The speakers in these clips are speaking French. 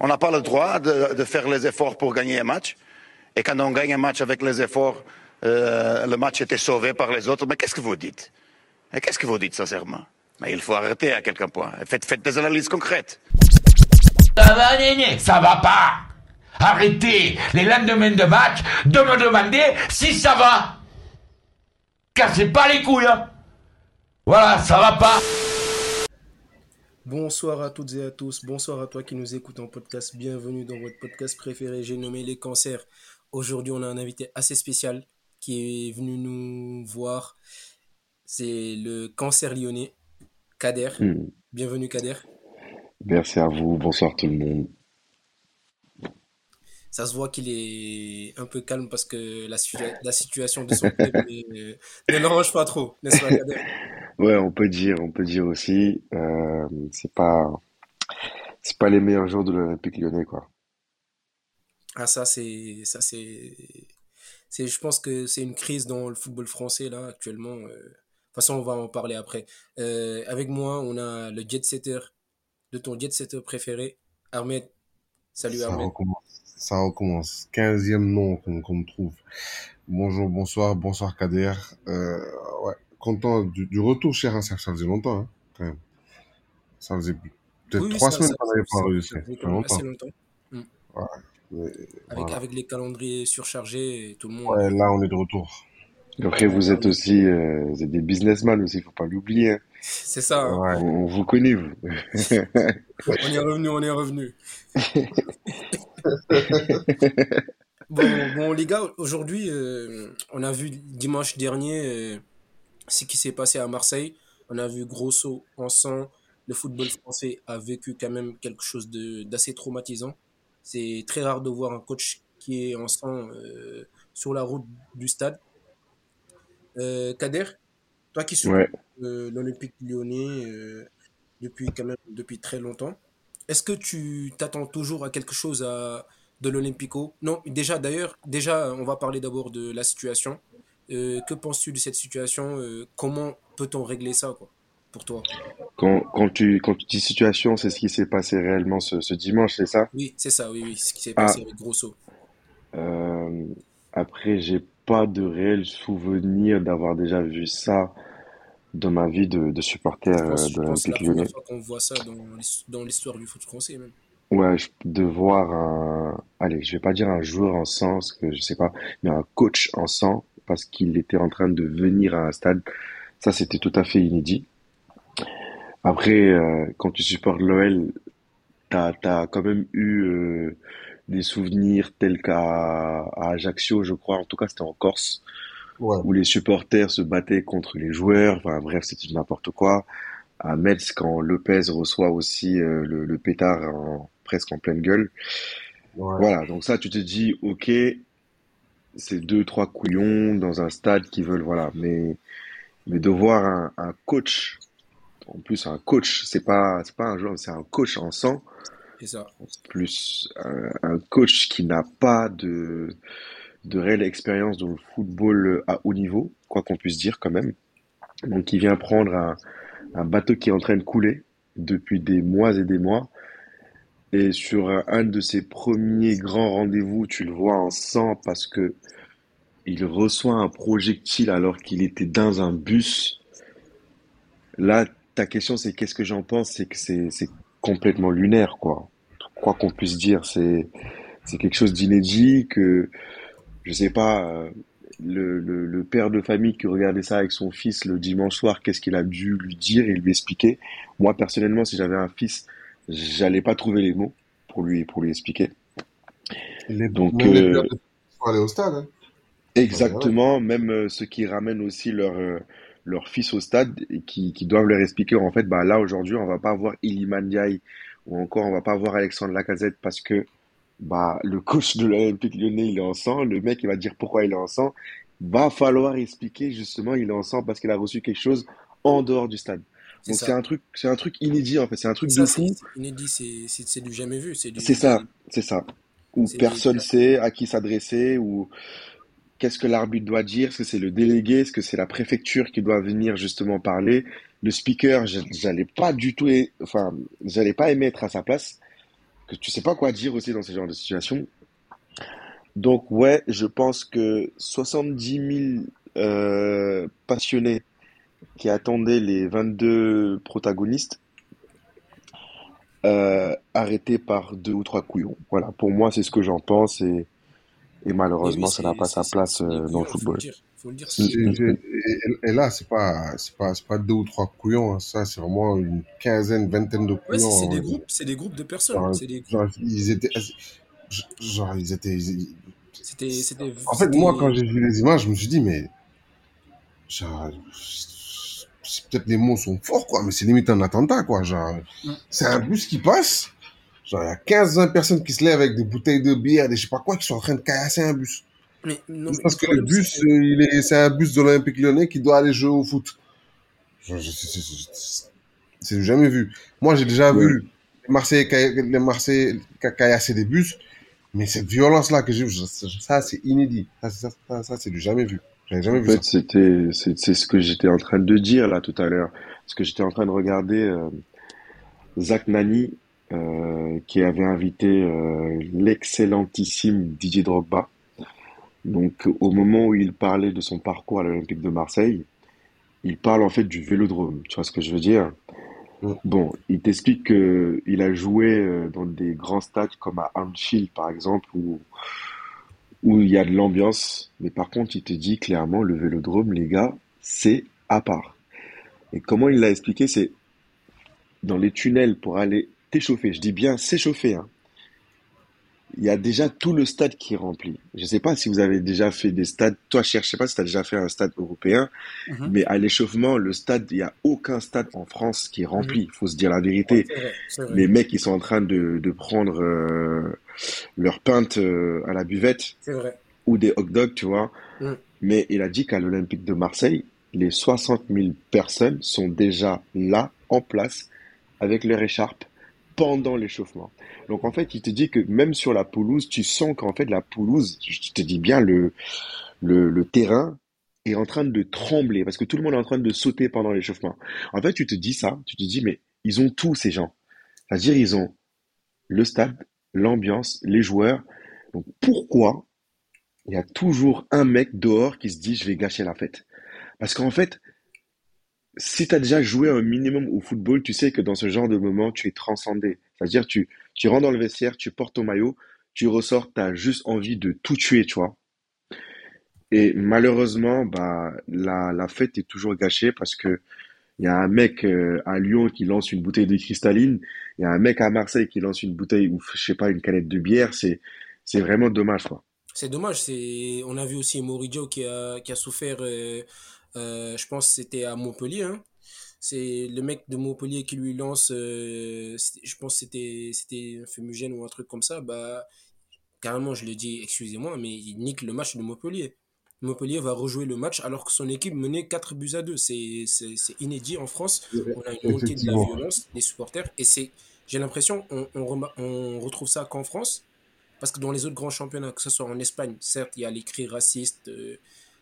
On n'a pas le droit de, faire les efforts pour gagner un match. Et quand on gagne un match avec les efforts, euh, le match était sauvé par les autres. Mais qu'est-ce que vous dites? Qu'est-ce que vous dites sincèrement? Mais il faut arrêter à quelqu'un point. Faites, des analyses concrètes. Ça va, ça va pas. Arrêtez les lendemains de match de me demander si ça va. Cassez pas les couilles. Hein. Voilà, ça va pas. Bonsoir à toutes et à tous. Bonsoir à toi qui nous écoute en podcast. Bienvenue dans votre podcast préféré. J'ai nommé les cancers. Aujourd'hui, on a un invité assez spécial qui est venu nous voir. C'est le cancer lyonnais, Kader. Hmm. Bienvenue, Kader. Merci à vous. Bonsoir tout le monde. Ça se voit qu'il est un peu calme parce que la, la situation de son club ne l'arrange pas trop, n'est-ce pas, Kader? Ouais, on peut dire, on peut dire aussi. Euh, c'est pas, c'est pas les meilleurs jours de l'Olympique Lyonnais, quoi. Ah, ça, c'est, ça, c'est, c'est, je pense que c'est une crise dans le football français, là, actuellement. Euh. De toute façon, on va en parler après. Euh, avec moi, on a le jet setter de ton jet setter préféré, Ahmed. Salut, ça Ahmed. Recommence, ça recommence. 15e nom qu'on me trouve. Bonjour, bonsoir, bonsoir, Kader. Euh, ouais content du, retour, cher. Hein, ça, faisait longtemps, hein, quand même. Ça faisait peut-être trois semaines qu'on n'avait pas réussi. Ça fait longtemps. longtemps. Mm. Ouais, avec, avec les calendriers surchargés et tout le monde. Ouais, là, on est de retour. Après, vous êtes aussi euh, vous êtes des businessmen aussi, il faut pas l'oublier. C'est ça. Hein. Ouais. On, vous connaît, vous. on est revenu, on est revenu. bon, bon, les gars, aujourd'hui, euh, on a vu dimanche dernier euh, ce qui s'est passé à Marseille. On a vu Grosso en sang. Le football français a vécu quand même quelque chose d'assez traumatisant. C'est très rare de voir un coach qui est en sang euh, sur la route du stade. Kader, toi qui suis euh, l'Olympique lyonnais depuis quand même depuis très longtemps, est-ce que tu t'attends toujours à quelque chose à, de l'Olympico? Non, déjà d'ailleurs, déjà on va parler d'abord de la situation. Euh, que penses-tu de cette situation? Euh, Comment peut-on régler ça quoi, pour toi? Quand, quand, tu, quand tu dis situation, c'est ce qui s'est passé réellement ce, ce dimanche, c'est ça? Oui, c'est ça, oui, oui, ce qui s'est passé ah. avec Grosso. Euh, après, j'ai pas de réel souvenir d'avoir déjà vu ça dans ma vie de, de supporter de l'Olympique Lyonnais. qu'on voit ça dans l'histoire du foot français même. Ouais, de voir un, allez, je vais pas dire un joueur en sens, que je sais pas, mais un coach en sang parce qu'il était en train de venir à un stade. Ça, c'était tout à fait inédit. Après, euh, quand tu supportes l'OL, t'as as quand même eu euh, des souvenirs tels qu'à Ajaccio, je crois. En tout cas, c'était en Corse, où les supporters se battaient contre les joueurs. Enfin, bref, c'était n'importe quoi. À Metz, quand Lopez reçoit aussi euh, le, pétard en, presque en pleine gueule. Voilà, donc ça, tu te dis, ok, c'est deux, trois couillons dans un stade qui veulent, voilà. Mais, mais de voir un, un coach, en plus un coach, c'est pas, c'est pas un joueur, c'est un coach en sang. Plus un, coach qui n'a pas de, de réelle expérience dans le football à haut niveau, quoi qu'on puisse dire quand même. Donc il vient prendre un, un bateau qui est en train de couler depuis des mois et des mois et sur un de ses premiers grands rendez-vous, tu le vois en sang parce que il reçoit un projectile alors qu'il était dans un bus. Là, ta question, c'est qu'est-ce que j'en pense? C'est que c'est complètement lunaire, quoi. Quoi qu'on puisse dire, c'est c'est quelque chose d'inédit que je sais pas. Euh, le, le, le, père de famille qui regardait ça avec son fils le dimanche soir, qu'est-ce qu'il a dû lui dire et lui expliquer? Moi, personnellement, si j'avais un fils, j'allais pas trouver les mots pour lui pour lui expliquer. Donc euh, aller au stade. Hein. Exactement, même euh, ceux qui ramènent aussi leur leur fils au stade et qui, qui doivent leur expliquer en fait bah là aujourd'hui on va pas voir Iliman Ndiaye ou encore on va pas voir Alexandre Lacazette parce que bah le coach de l'Olympique Lyonnais il est en sang, le mec il va dire pourquoi il est en sang, va falloir expliquer justement il est en sang parce qu'il a reçu quelque chose en dehors du stade. Donc c'est un truc, c'est un truc inédit en fait, c'est un truc de fou. Inédit, c'est du jamais vu. C'est ça, c'est ça. Où personne sait à qui s'adresser ou qu'est-ce que l'arbitre doit dire. Est-ce que c'est le délégué, est-ce que c'est la préfecture qui doit venir justement parler. Le speaker, j'allais pas du tout, enfin, j'allais pas aimer être à sa place que tu sais pas quoi dire aussi dans ce genre de situation. Donc ouais, je pense que 70 000 euh, passionnés qui attendaient les 22 protagonistes euh, arrêtés par deux ou trois couillons. Voilà, pour moi, c'est ce que j'en pense et, et malheureusement, oui, ça n'a pas sa place euh, dans le violents, faut le football. dire. Faut le dire, c'est Et, là, c'est pas, c'est pas, c'est pas deux ou trois couillons, hein. ça, c'est vraiment une quinzaine, vingtaine de ouais, c'est couillons. des hein. groupes, c'est des groupes de personnes. Genre, genre, ils étaient, genre, ils étaient, ils- c'était c'était en fait, moi, quand j'ai vu les images, je me suis dit, mais, genre, c'est peut-être les mots sont forts, quoi, mais c'est limite un attentat, quoi, genre, Mm. c'est un bus qui passe, genre, il y a 15-20 personnes qui se lèvent avec des bouteilles de bière, des je sais pas quoi, qui sont en train de caillasser un bus. mais non Juste mais parce que le bus, il est, c'est un bus de l'Olympique lyonnais qui doit aller jouer au foot. C'est- C'est jamais vu. Moi, j'ai déjà Ouais. vu les Marseillais, les Marseillais ca- caillasser des bus, mais cette violence-là que j'ai vue, ça, c'est inédit. Ça, ça, ça, ça, c'est du jamais vu. Jamais En vu fait, c'était, c'est, c'est ce que j'étais en train de dire là tout à l'heure. Parce que j'étais en train de regarder euh, Zach Nani, euh, qui avait invité euh, l'excellentissime Didier Drogba. Donc, au moment où il parlait de son parcours à l'Olympique de Marseille, il parle en fait du vélodrome. Tu vois ce que je veux dire? Bon, il t'explique que il a joué euh, dans des grands stades comme à Anfield, par exemple, où, où il y a de l'ambiance. Mais par contre, il te dit clairement, le vélodrome, les gars, c'est à part. Et comment il l'a expliqué, c'est dans les tunnels pour aller t'échauffer. Je dis bien s'échauffer, hein. Il y a déjà tout le stade qui est rempli. Je ne sais pas si vous avez déjà fait des stades. Toi, Cher, je sais pas si tu as déjà fait un stade européen, Mhm. mais à l'échauffement, le stade, il n'y a aucun stade en France qui est rempli. Il faut se dire la vérité. vrai, vrai. Les mecs, ils sont en train de, de prendre euh, leur pinte euh, à la buvette vrai. ou des hot dogs, tu vois. Mm. Mais il a dit qu'à l'Olympique de Marseille, les 60 000 personnes sont déjà là, en place, avec leur écharpe, pendant l'échauffement. Donc en fait, il te dit que même sur la pelouse, tu sens qu'en fait la pelouse, je te dis bien, le, le, le terrain est en train de trembler, parce que tout le monde est en train de sauter pendant l'échauffement. En fait, tu te dis ça, tu te dis, mais ils ont tout, ces gens. C'est-à-dire, ils ont le stade, l'ambiance, les joueurs. Donc pourquoi il y a toujours un mec dehors qui se dit je vais gâcher la fête? Parce qu'en fait, si tu as déjà joué un minimum au football, tu sais que dans ce genre de moment, tu es transcendé. C'est-à-dire tu tu rentres dans le vestiaire, tu portes ton maillot, tu ressors, tu as juste envie de tout tuer, tu vois. Et malheureusement, bah la, la fête est toujours gâchée parce que il y a un mec euh, à Lyon qui lance une bouteille de cristalline, il y a un mec à Marseille qui lance une bouteille ou je sais pas une canette de bière, c'est c'est vraiment dommage quoi. C'est dommage, c'est on a vu aussi Moridio qui a qui a souffert euh, euh, je pense que c'était à Montpellier hein. C'est le mec de Montpellier qui lui lance euh, je pense que c'était c'était un fumigène ou un truc comme ça bah carrément je le dis excusez-moi mais il nique le match de Montpellier. Montpellier va rejouer le match alors que son équipe menait 4 buts à 2. C'est c'est- c'est inédit en France. On a une montée de la violence des supporters et c'est j'ai l'impression on, on retrouve ça qu'en France parce que dans les autres grands championnats, que ce soit en Espagne, certes, il y a les cris racistes, euh,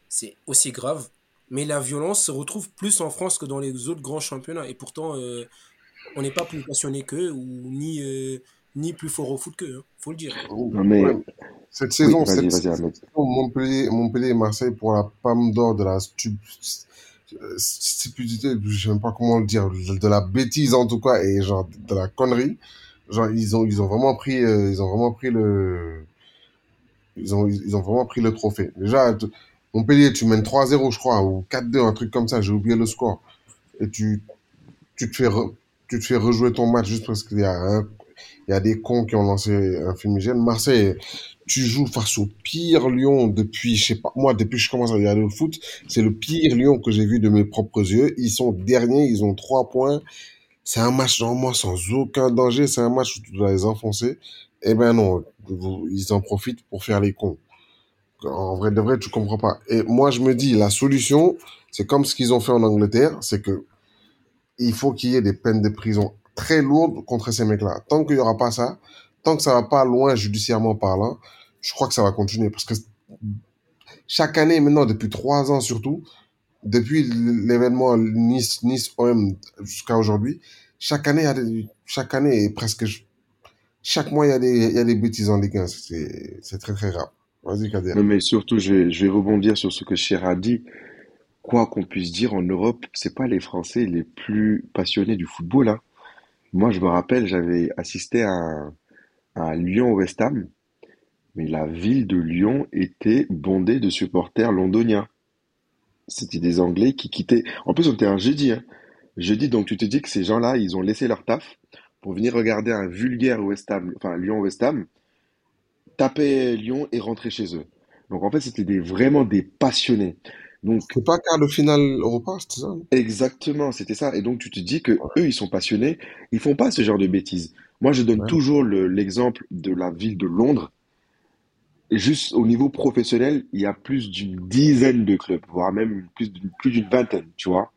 c'est aussi grave, mais la violence se retrouve plus en France que dans les autres grands championnats. Et pourtant, euh, on n'est pas plus passionné qu'eux ou ni, euh, ni plus fort au foot qu'eux, hein, faut le dire. Non mais Ouais. Cette oui, saison, cette saison, Montpellier, Montpellier et Marseille pour la Palme d'Or de la stu- stupidité, je sais même pas comment le dire, de la bêtise en tout cas, et genre de la connerie. Genre, ils ont, ils ont vraiment pris, euh, ils ont vraiment pris le, ils ont, ils ont vraiment pris le trophée. Déjà, Montpellier, tu mènes 3-0, je crois, ou 4-2, un truc comme ça, j'ai oublié le score. Et tu, tu te fais, re- tu te fais rejouer ton match juste parce qu'il y a un, il y a des cons qui ont lancé un fumigène. Marseille, tu joues face au pire Lyon depuis, je sais pas, moi, depuis que je commence à regarder le foot, c'est le pire Lyon que j'ai vu de mes propres yeux. Ils sont derniers, ils ont trois points. C'est un match, normalement, sans aucun danger. C'est un match où tu dois les enfoncer. Eh ben non, ils en profitent pour faire les cons. En vrai de vrai, tu comprends pas. Et moi, je me dis, la solution, c'est comme ce qu'ils ont fait en Angleterre, c'est que il faut qu'il y ait des peines de prison très lourdes contre ces mecs-là. Tant qu'il y aura pas ça, tant que ça va pas loin judiciairement parlant, je crois que ça va continuer. Parce que chaque année, maintenant, depuis trois ans surtout, depuis l'événement Nice, Nice OM jusqu'à aujourd'hui, chaque année, chaque année presque chaque mois, il y a des, il y a des bêtises en Ligue 1. C'est, c'est très, très grave. Vas-y, Kader. Non, mais surtout, je vais, rebondir sur ce que Cher a dit. Quoi qu'on puisse dire, en Europe, c'est pas les Français les plus passionnés du football, hein. Moi, je me rappelle, j'avais assisté à un, à un Lyon-West Ham, mais la ville de Lyon était bondée de supporters londoniens. C'était des Anglais qui quittaient. En plus, on était un jeudi, hein. Jeudi, donc tu te dis que ces gens-là, ils ont laissé leur taf pour venir regarder un vulgaire West Ham, enfin Lyon-West Ham, taper Lyon et rentrer chez eux. Donc en fait, c'était des, vraiment des passionnés. Donc C'est pas quart de finale Europa, c'était ça? exactement, c'était ça. Et donc tu te dis que eux, ils sont passionnés, ils font pas ce genre de bêtises. Moi, je donne Ouais. toujours le- l'exemple de la ville de Londres. Juste au niveau professionnel, il y a plus d'une dizaine de clubs, voire même plus d'une plus d'une vingtaine, tu vois.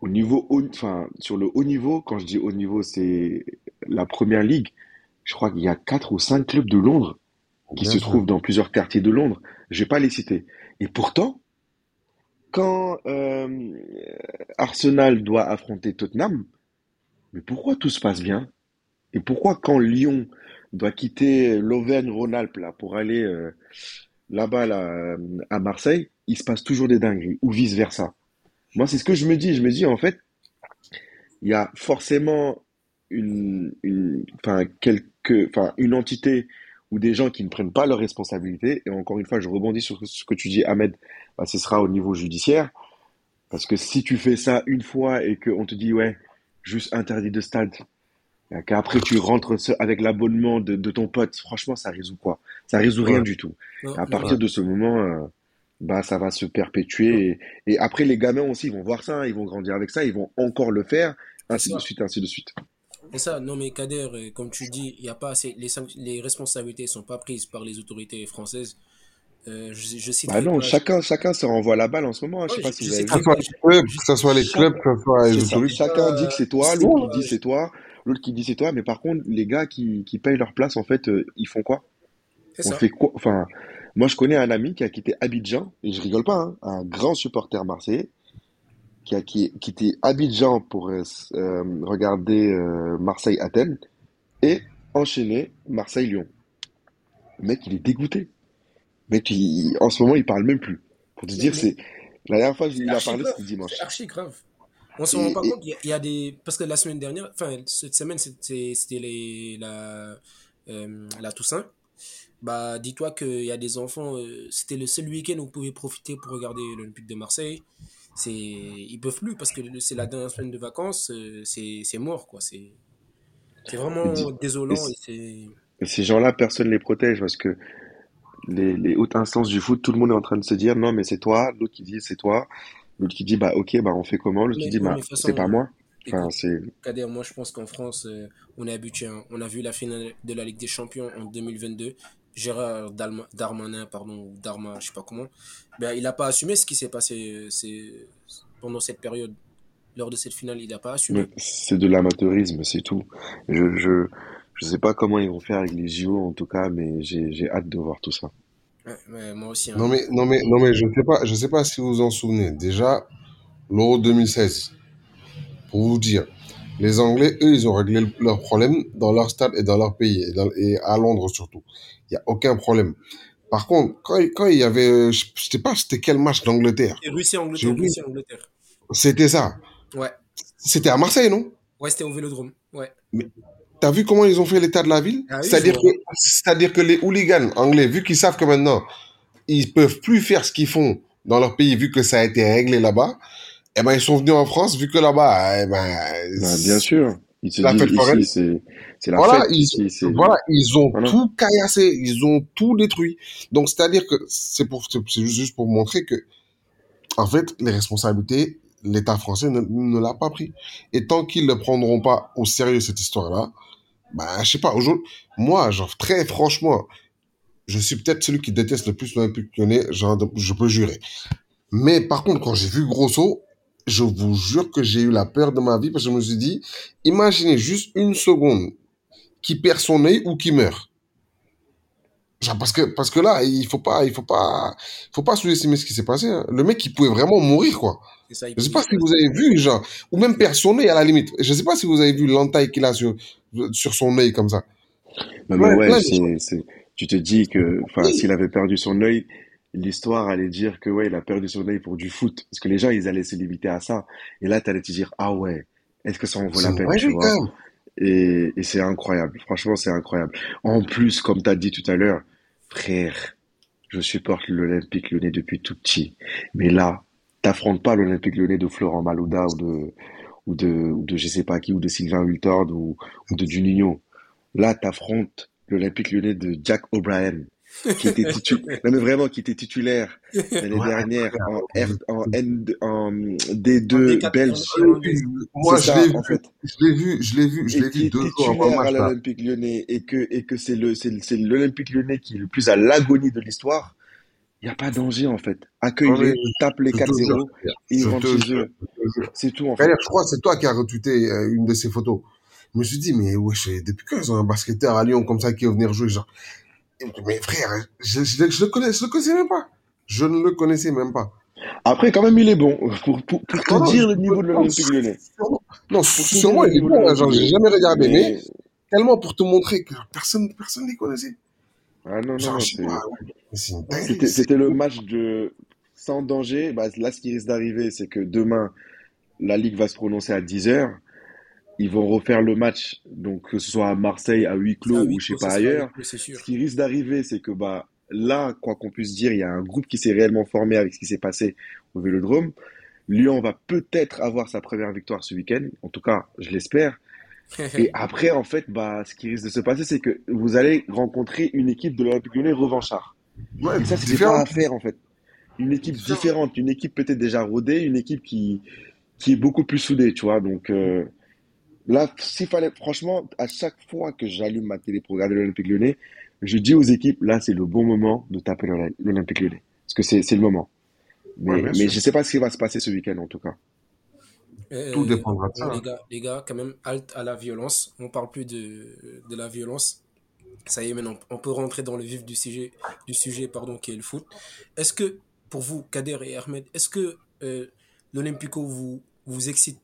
Au niveau, enfin, sur le haut niveau, quand je dis haut niveau, c'est la première ligue. Je crois qu'il y a quatre ou cinq clubs de Londres qui Bien se trouvent dans plusieurs quartiers de Londres. Je vais pas les citer. Et pourtant, quand euh, Arsenal doit affronter Tottenham, mais pourquoi tout se passe bien? Et pourquoi quand Lyon doit quitter l'Auvergne-Rhône-Alpes là pour aller euh, là-bas là, à Marseille, il se passe toujours des dingueries ou vice-versa? Moi, c'est ce que je me dis. Je me dis en fait, il y a forcément une, une, enfin, quelque, enfin, une entité ou des gens qui ne prennent pas leurs responsabilités. Et encore une fois, je rebondis sur ce que tu dis, Ahmed, bah, ce sera au niveau judiciaire. Parce que si tu fais ça une fois et qu'on te dit, ouais, juste interdit de stade, qu'après tu rentres avec l'abonnement de, de ton pote, franchement, ça résout quoi? Ça résout rien Ouais. du tout. Non, À partir de ce moment, euh, bah, ça va se perpétuer. Et, et après, les gamins aussi, ils vont voir ça, hein, ils vont grandir avec ça, ils vont encore le faire, ainsi de suite, ainsi de suite. Et ça, non mais Kader, euh, comme tu dis, il y a pas assez, les, les responsabilités sont pas prises par les autorités françaises. Euh, je, je citerai Bah non, pas- chacun, chacun se renvoie la balle en ce moment. hein. Je sais pas je- si je vous avez vu. Que ce soit les clubs, que ce soit les autorités. Chacun dit que c'est toi, l'autre qui dit c'est toi, l'autre qui dit c'est toi. Mais par contre, les gars qui, qui payent leur place, en fait, euh, ils font quoi? On ça. fait quoi? Enfin, moi, je connais un ami qui a quitté Abidjan, et je rigole pas, hein, un grand supporter marseillais, qui a qui- quitté Abidjan pour euh, euh, regarder euh, Marseille-Athènes et enchaîner Marseille-Lyon. Le mec, il est dégoûté. Le mec, il- en ce moment, il parle même plus. Pour te dire, c'est la dernière fois que je lui ai archi parlé, c'était dimanche. C'est archi grave. On se rend pas compte, il y, a- y a des. Parce que la semaine dernière, enfin, cette semaine, c'était la, euh, la Toussaint. Bah, dis-toi qu'il y a des enfants, c'était le seul week-end où vous pouvez profiter pour regarder l'Olympique de Marseille. C'est, ils peuvent plus parce que c'est la dernière semaine de vacances, euh, c'est mort, quoi. C'est c'est vraiment désolant et et ces gens-là, personne ne les protège parce que les, les hautes instances du foot, tout le monde est en train de se dire non, mais c'est toi. L'autre qui dit c'est toi. L'autre qui dit bah ok, bah on fait comment? L'autre qui dit bah c'est pas moi. Enfin. Kader, moi je pense qu'en France, euh, on est habitué. hein. On a vu la finale de la Ligue des Champions en 2022. Gérard Dalma- Darmanin, pardon, ou Darma, je sais pas comment, ben, il n'a pas assumé ce qui s'est passé c'est- pendant cette période. Lors de cette finale, il n'a pas assumé. mais C'est de l'amateurisme, c'est tout. Je, je, je sais pas comment ils vont faire avec les JO en tout cas, mais j'ai, j'ai hâte de voir tout ça. Ouais, ouais, moi aussi. hein. Non mais, non mais, non mais, je sais pas, je sais pas si vous vous en souvenez. Déjà, l'Euro 2016, pour vous dire, les Anglais, eux, ils ont réglé le- leurs problèmes dans leur stade et dans leur pays, et, dans- et à Londres surtout. Il y a aucun problème. Par contre, quand, il- quand il y avait, je je sais pas, c'était quel match d'Angleterre. Et Russie, Angleterre. C'était ça. Ouais, C'était à Marseille, non? ouais c'était au Vélodrome. Ouais. T'as vu comment ils ont fait l'état de la ville? Ah oui, C'est-à-dire que, c'est-à-dire que les hooligans anglais, vu qu'ils savent que maintenant ils peuvent plus faire ce qu'ils font dans leur pays, vu que ça a été réglé là-bas, eh ben ils sont venus en France, vu que là-bas, eh ben, Bah, bien sûr. Ils se La disent fête foraine. c'est, c'est la Voilà, fête ils- ici. Voilà, ils ont Voilà. tout caillassé, ils ont tout détruit. Donc c'est-à-dire que c'est pour, c'est c'est juste pour montrer que, en fait, les responsabilités, l'État français ne, ne l'a pas pris. Et tant qu'ils ne prendront pas au sérieux cette histoire-là, bah, je sais pas, aujourd'hui, moi, genre, très franchement, je suis peut-être celui qui déteste le plus l'Olympique lyonnais, genre, je peux jurer. Mais par contre, quand j'ai vu Grosso, je vous jure que j'ai eu la peur de ma vie parce que je me suis dit, imaginez juste une seconde qui perd son œil ou qui meurt. Genre parce que parce que là, il faut pas il faut pas il faut pas sous-estimer ce qui s'est passé. hein. Le mec, il pouvait vraiment mourir quoi. Ça, Je sais pas si vous avez vu genre ou même perdre son œil à la limite. Je sais pas si vous avez vu l'entaille qu'il a sur sur son œil comme ça. Non, mais Ouais, ouais, tu te dis que, enfin, Oui. s'il avait perdu son œil, l'histoire allait dire que, ouais, il a perdu son œil pour du foot. Parce que les gens, ils allaient se limiter à ça. Et là, t'allais te dire, ah ouais, est-ce que ça en vaut la peine, tu vois? Et, et c'est incroyable. Franchement, c'est incroyable. En plus, comme t'as dit tout à l'heure, frère, je supporte l'Olympique Lyonnais depuis tout petit. Mais là, t'affrontes pas l'Olympique Lyonnais de Florent Malouda ou de, ou de, ou de je sais pas qui, ou de Sylvain Wiltord ou, ou de Juninho. Là, t'affrontes l'Olympique Lyonnais de Jack O'Brien, qui était titulaire, non mais vraiment, qui était titulaire l'année Ouais, dernière en R, en N, en En D2 D4, belge. Moi, je l'ai en vu, fait. je l'ai vu, je l'ai vu, je l'ai vu deux à l'Olympique Lyonnais et que, et que c'est le, c'est, le- c'est l'Olympique Lyonnais qui est le plus à l'agonie de l'histoire. Il n'y a pas de danger, en fait. Accueille-les, tape les je te jure, 4-0 frère. et ils Je rentrent chez eux. C'est tout, en fait. Je crois que c'est toi qui as retweeté euh, une de ces photos. Je me suis dit, mais wesh, depuis quand ils ont un basketteur à Lyon comme ça qui va venir jouer, genre. Mais frère, je, je, je le connais, je le connaissais même pas. Je ne le connaissais même pas. Après, quand même, il est bon. Pour, pour, pour te Non, non, dire le niveau de l'Olympique Lyonnais. Non, sûrement, le il est niveau de bon, hein, genre, j'ai jamais regardé, mais Mais, tellement pour te montrer que personne, personne les connaissait. ah non, non, Genre, ouais. C'était le match de, sans danger. Bah, là, ce qui risque d'arriver, c'est que demain, la Ligue va se prononcer à 10h. Ils vont refaire le match, donc que ce soit à Marseille, à huis clos ou je sais pas ailleurs. c'est. Ce qui risque d'arriver, c'est que bah là, quoi qu'on puisse dire, il y a un groupe qui s'est réellement formé avec ce qui s'est passé au Vélodrome. Lyon va peut-être avoir sa première victoire ce week-end. En tout cas, je l'espère. Et après, en fait, bah, ce qui risque de se passer, c'est que vous allez rencontrer une équipe de l'Olympique Lyonnais revanchard. Ouais, Et ça, différent. pas à faire, en fait. Une équipe Différent. différente, une équipe peut-être déjà rodée, une équipe qui, qui est beaucoup plus soudée, tu vois. Donc, euh, là, s'il fallait, franchement, à chaque fois que j'allume ma télé pour regarder l'Olympique Lyonnais, je dis aux équipes, là, c'est le bon moment de taper l'Oly- l'Olympique Lyonnais. Parce que c'est, c'est le moment. Mais, Ouais, je sais pas ce qui va se passer ce week-end, en tout cas. Euh, Tout dépendra de ça. les gars, les gars, quand même, halte à la violence. On parle plus de, de la violence. Ça y est, maintenant, on peut rentrer dans le vif du sujet, du sujet pardon, qui est le foot. Est-ce que, pour vous, Kader et Ahmed, est-ce que euh, l'Olympico vous, vous excite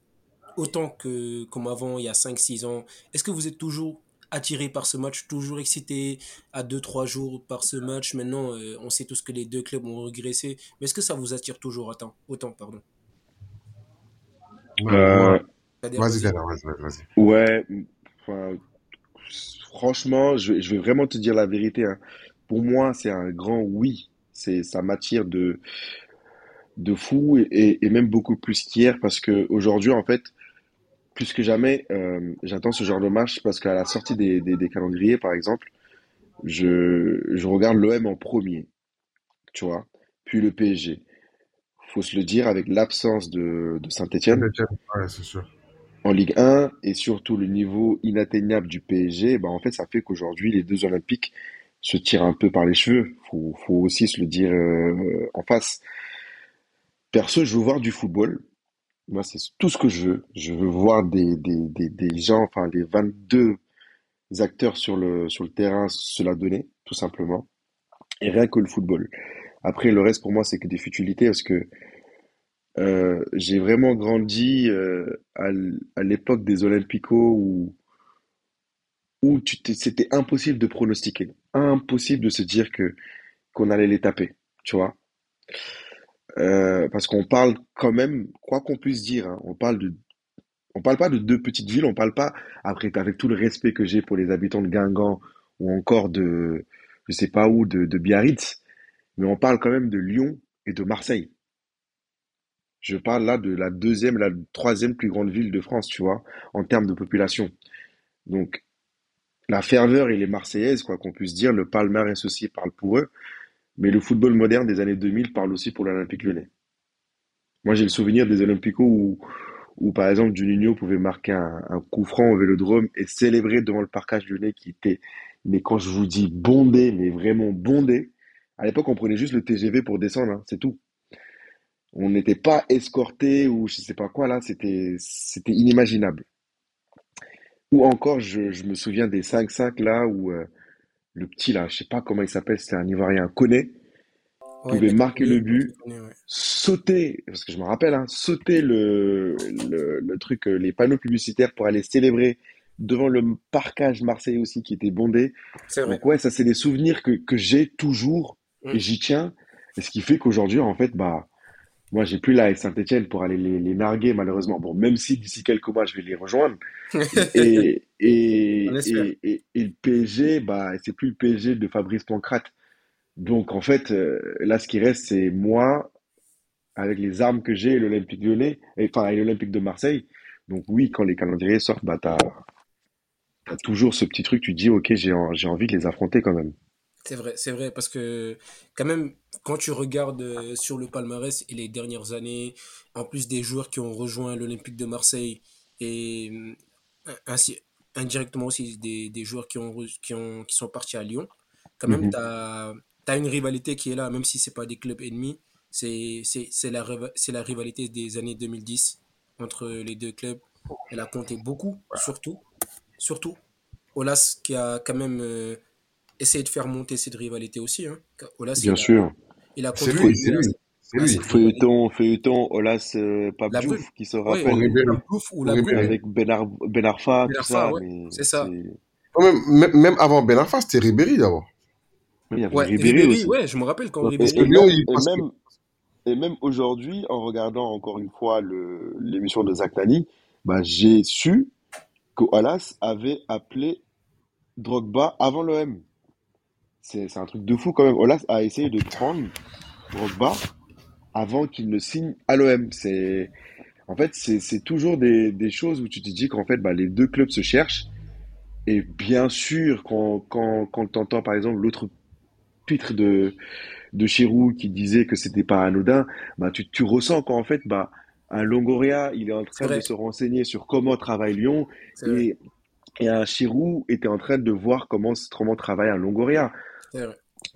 autant que comme avant, il y a 5-6 ans Est-ce que vous êtes toujours attiré par ce match, toujours excité à 2-3 jours par ce match? Maintenant, euh, on sait tous que les deux clubs ont régressé. Mais est-ce que ça vous attire toujours autant, autant pardon? Ouais, Euh, Vas-y, vas-y. Kader, vas-y, vas-y. Ouais, enfin, franchement, je, vais- je vais vraiment te dire la vérité. hein. Pour moi, c'est un grand oui. C'est, ça m'attire de, de fou et, et- et même beaucoup plus qu'hier parce que aujourd'hui, en fait, plus que jamais, euh, j'attends ce genre de match parce qu'à la sortie des, des, des calendriers, par exemple, je, je regarde l'OM en premier, tu vois, puis le PSG. Faut se le dire, avec l'absence de, Ouais, sûr. en Ligue 1 et surtout le niveau inatteignable du PSG, bah en fait, ça fait qu'aujourd'hui, les deux Olympiques se tirent un peu par les cheveux. Faut, faut aussi se le dire euh, en face. Perso, je veux voir du football. Moi, c'est tout ce que je veux. Je veux voir des, des, des, des gens, enfin, les 22 acteurs sur le, sur le terrain se la donner, tout simplement. Et rien que le football. Après, le reste, pour moi, c'est que des futilités parce que euh, j'ai vraiment grandi euh, à, l'époque des Olympicos où, où c'était impossible de pronostiquer, impossible de se dire que qu'on allait les taper, tu vois. Euh, parce qu'on parle quand même, quoi qu'on puisse dire, hein, on parle de, on parle pas de deux petites villes, on parle pas, après, avec tout le respect que j'ai pour les habitants de Guingamp ou encore de, je sais pas où, de, Biarritz, mais on parle quand même de Lyon et de Marseille. Je parle là de la deuxième, la troisième plus grande ville de France, tu vois, en termes de population. Donc, la ferveur et les Marseillaises, quoi qu'on puisse dire, le palmarès aussi parle pour eux, mais le football moderne des années 2000 parle aussi pour l'Olympique Lyonnais. Moi, j'ai le souvenir des Olympicos où, où par exemple, Juninho pouvait marquer un, coup franc au Vélodrome et célébrer devant le parcage lyonnais qui était, mais quand je vous dis bondé, mais vraiment bondé, à l'époque, on prenait juste le TGV pour descendre, hein, c'est tout. On n'était pas escorté ou je sais pas quoi là, c'était inimaginable. Ou encore, je, je me souviens des 5-5 là où euh, le petit là, je sais pas comment il s'appelle, c'était un Ivoirien, Koné, Ouais, pouvait marquer le but, Ouais, sauter, parce que je me rappelle, hein, sauter le, le, le truc, euh, les panneaux publicitaires pour aller célébrer devant le parcage Marseille aussi qui était bondé. C'est vrai. Donc ouais, ça c'est des souvenirs que, que j'ai toujours Mm. et j'y tiens. Et ce qui fait qu'aujourd'hui, en fait, bah, moi, j'ai plus la Saint-Etienne pour aller les, les narguer, malheureusement. Bon, même si d'ici quelques mois, je vais les rejoindre. Et, le PSG, bah, c'est plus le PSG de Fabrice Pancrate. Donc, en fait, euh, là, ce qui reste, c'est moi, avec les armes que j'ai, l'Olympique Lyonnais, et, enfin, l'Olympique de Marseille. Donc, oui, quand les calendriers sortent, bah, t'as, t'as toujours ce petit truc, tu te dis, OK, j'ai, en- j'ai envie de les affronter quand même. C'est vrai, c'est vrai, parce que quand même, quand tu regardes euh, sur le palmarès et les dernières années, en plus des joueurs qui ont rejoint l'Olympique de Marseille et euh, ainsi indirectement aussi des, des joueurs qui ont, qui ont, qui sont partis à Lyon, quand même, Mhm. tu as, une rivalité qui est là, même si c'est pas des clubs ennemis, c'est la, la rivalité des années 2010 entre les deux clubs. Elle a compté beaucoup, surtout, surtout Olas qui a quand même euh, essayé de faire monter cette rivalité aussi. Hein. Olas, Bien il a, sûr. il a C'est contribué lui, c'est lui. Feuilleton, feuilleton, Olas euh, Brune. qui se rappelle ou la avec Benar, Ben Arfa, Ben tout Arfa, ça. ouais, c'est ça. Quand Même, même, même avant Ben Arfa, c'était Ribéry d'abord. Oui, il y avait Ouais, Ribéry Ribéry, aussi. ouais, je me rappelle quand Ribéry. que et il et même, et même aujourd'hui, en regardant encore une fois le, l'émission de Zach Nani, bah, j'ai su que Olas avait appelé Drogba avant l'OM. C'est, un truc de fou quand même. Olas a essayé de prendre Drogba avant qu'il ne signe à l'OM. C'est, en fait, c'est, toujours des, des choses où tu te dis qu'en fait, bah, les deux clubs se cherchent. Et bien sûr, quand, quand, quand tu entends par exemple l'autre titre de, de Chirou qui disait que c'était pas anodin, bah, tu, tu ressens qu'en fait, bah, un Longoria, il est en train de se renseigner sur comment travaille Lyon et, et un Chirou était en train de voir comment, comment travaille un Longoria.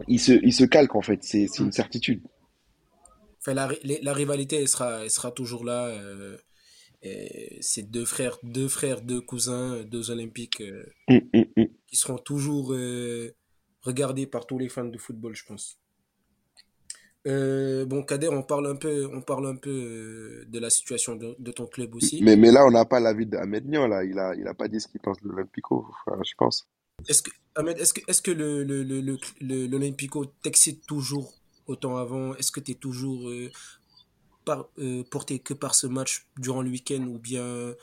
Il se, il se calque en fait, c'est, une certitude. Enfin, la, la rivalité, elle sera, elle sera toujours là. euh, c'est deux frères, deux frères, deux cousins, deux olympiques euh, hum, hum. qui seront toujours euh, regardés par tous les fans de football, je pense. Euh, bon, Kader, on parle un peu, on parle un peu de la situation de, de ton club aussi. Mais, mais là, on n'a pas l'avis d'Ahmed Nian, là. Il a, il a pas dit ce qu'il pense de l'Olympico, enfin, je pense. Est-ce que, Ahmed, est-ce que, est-ce que le, le, le, le- l'Olympico t'excite toujours autant avant? Est-ce que tu es toujours euh, par, euh, porté que par ce match durant le week-end ou bien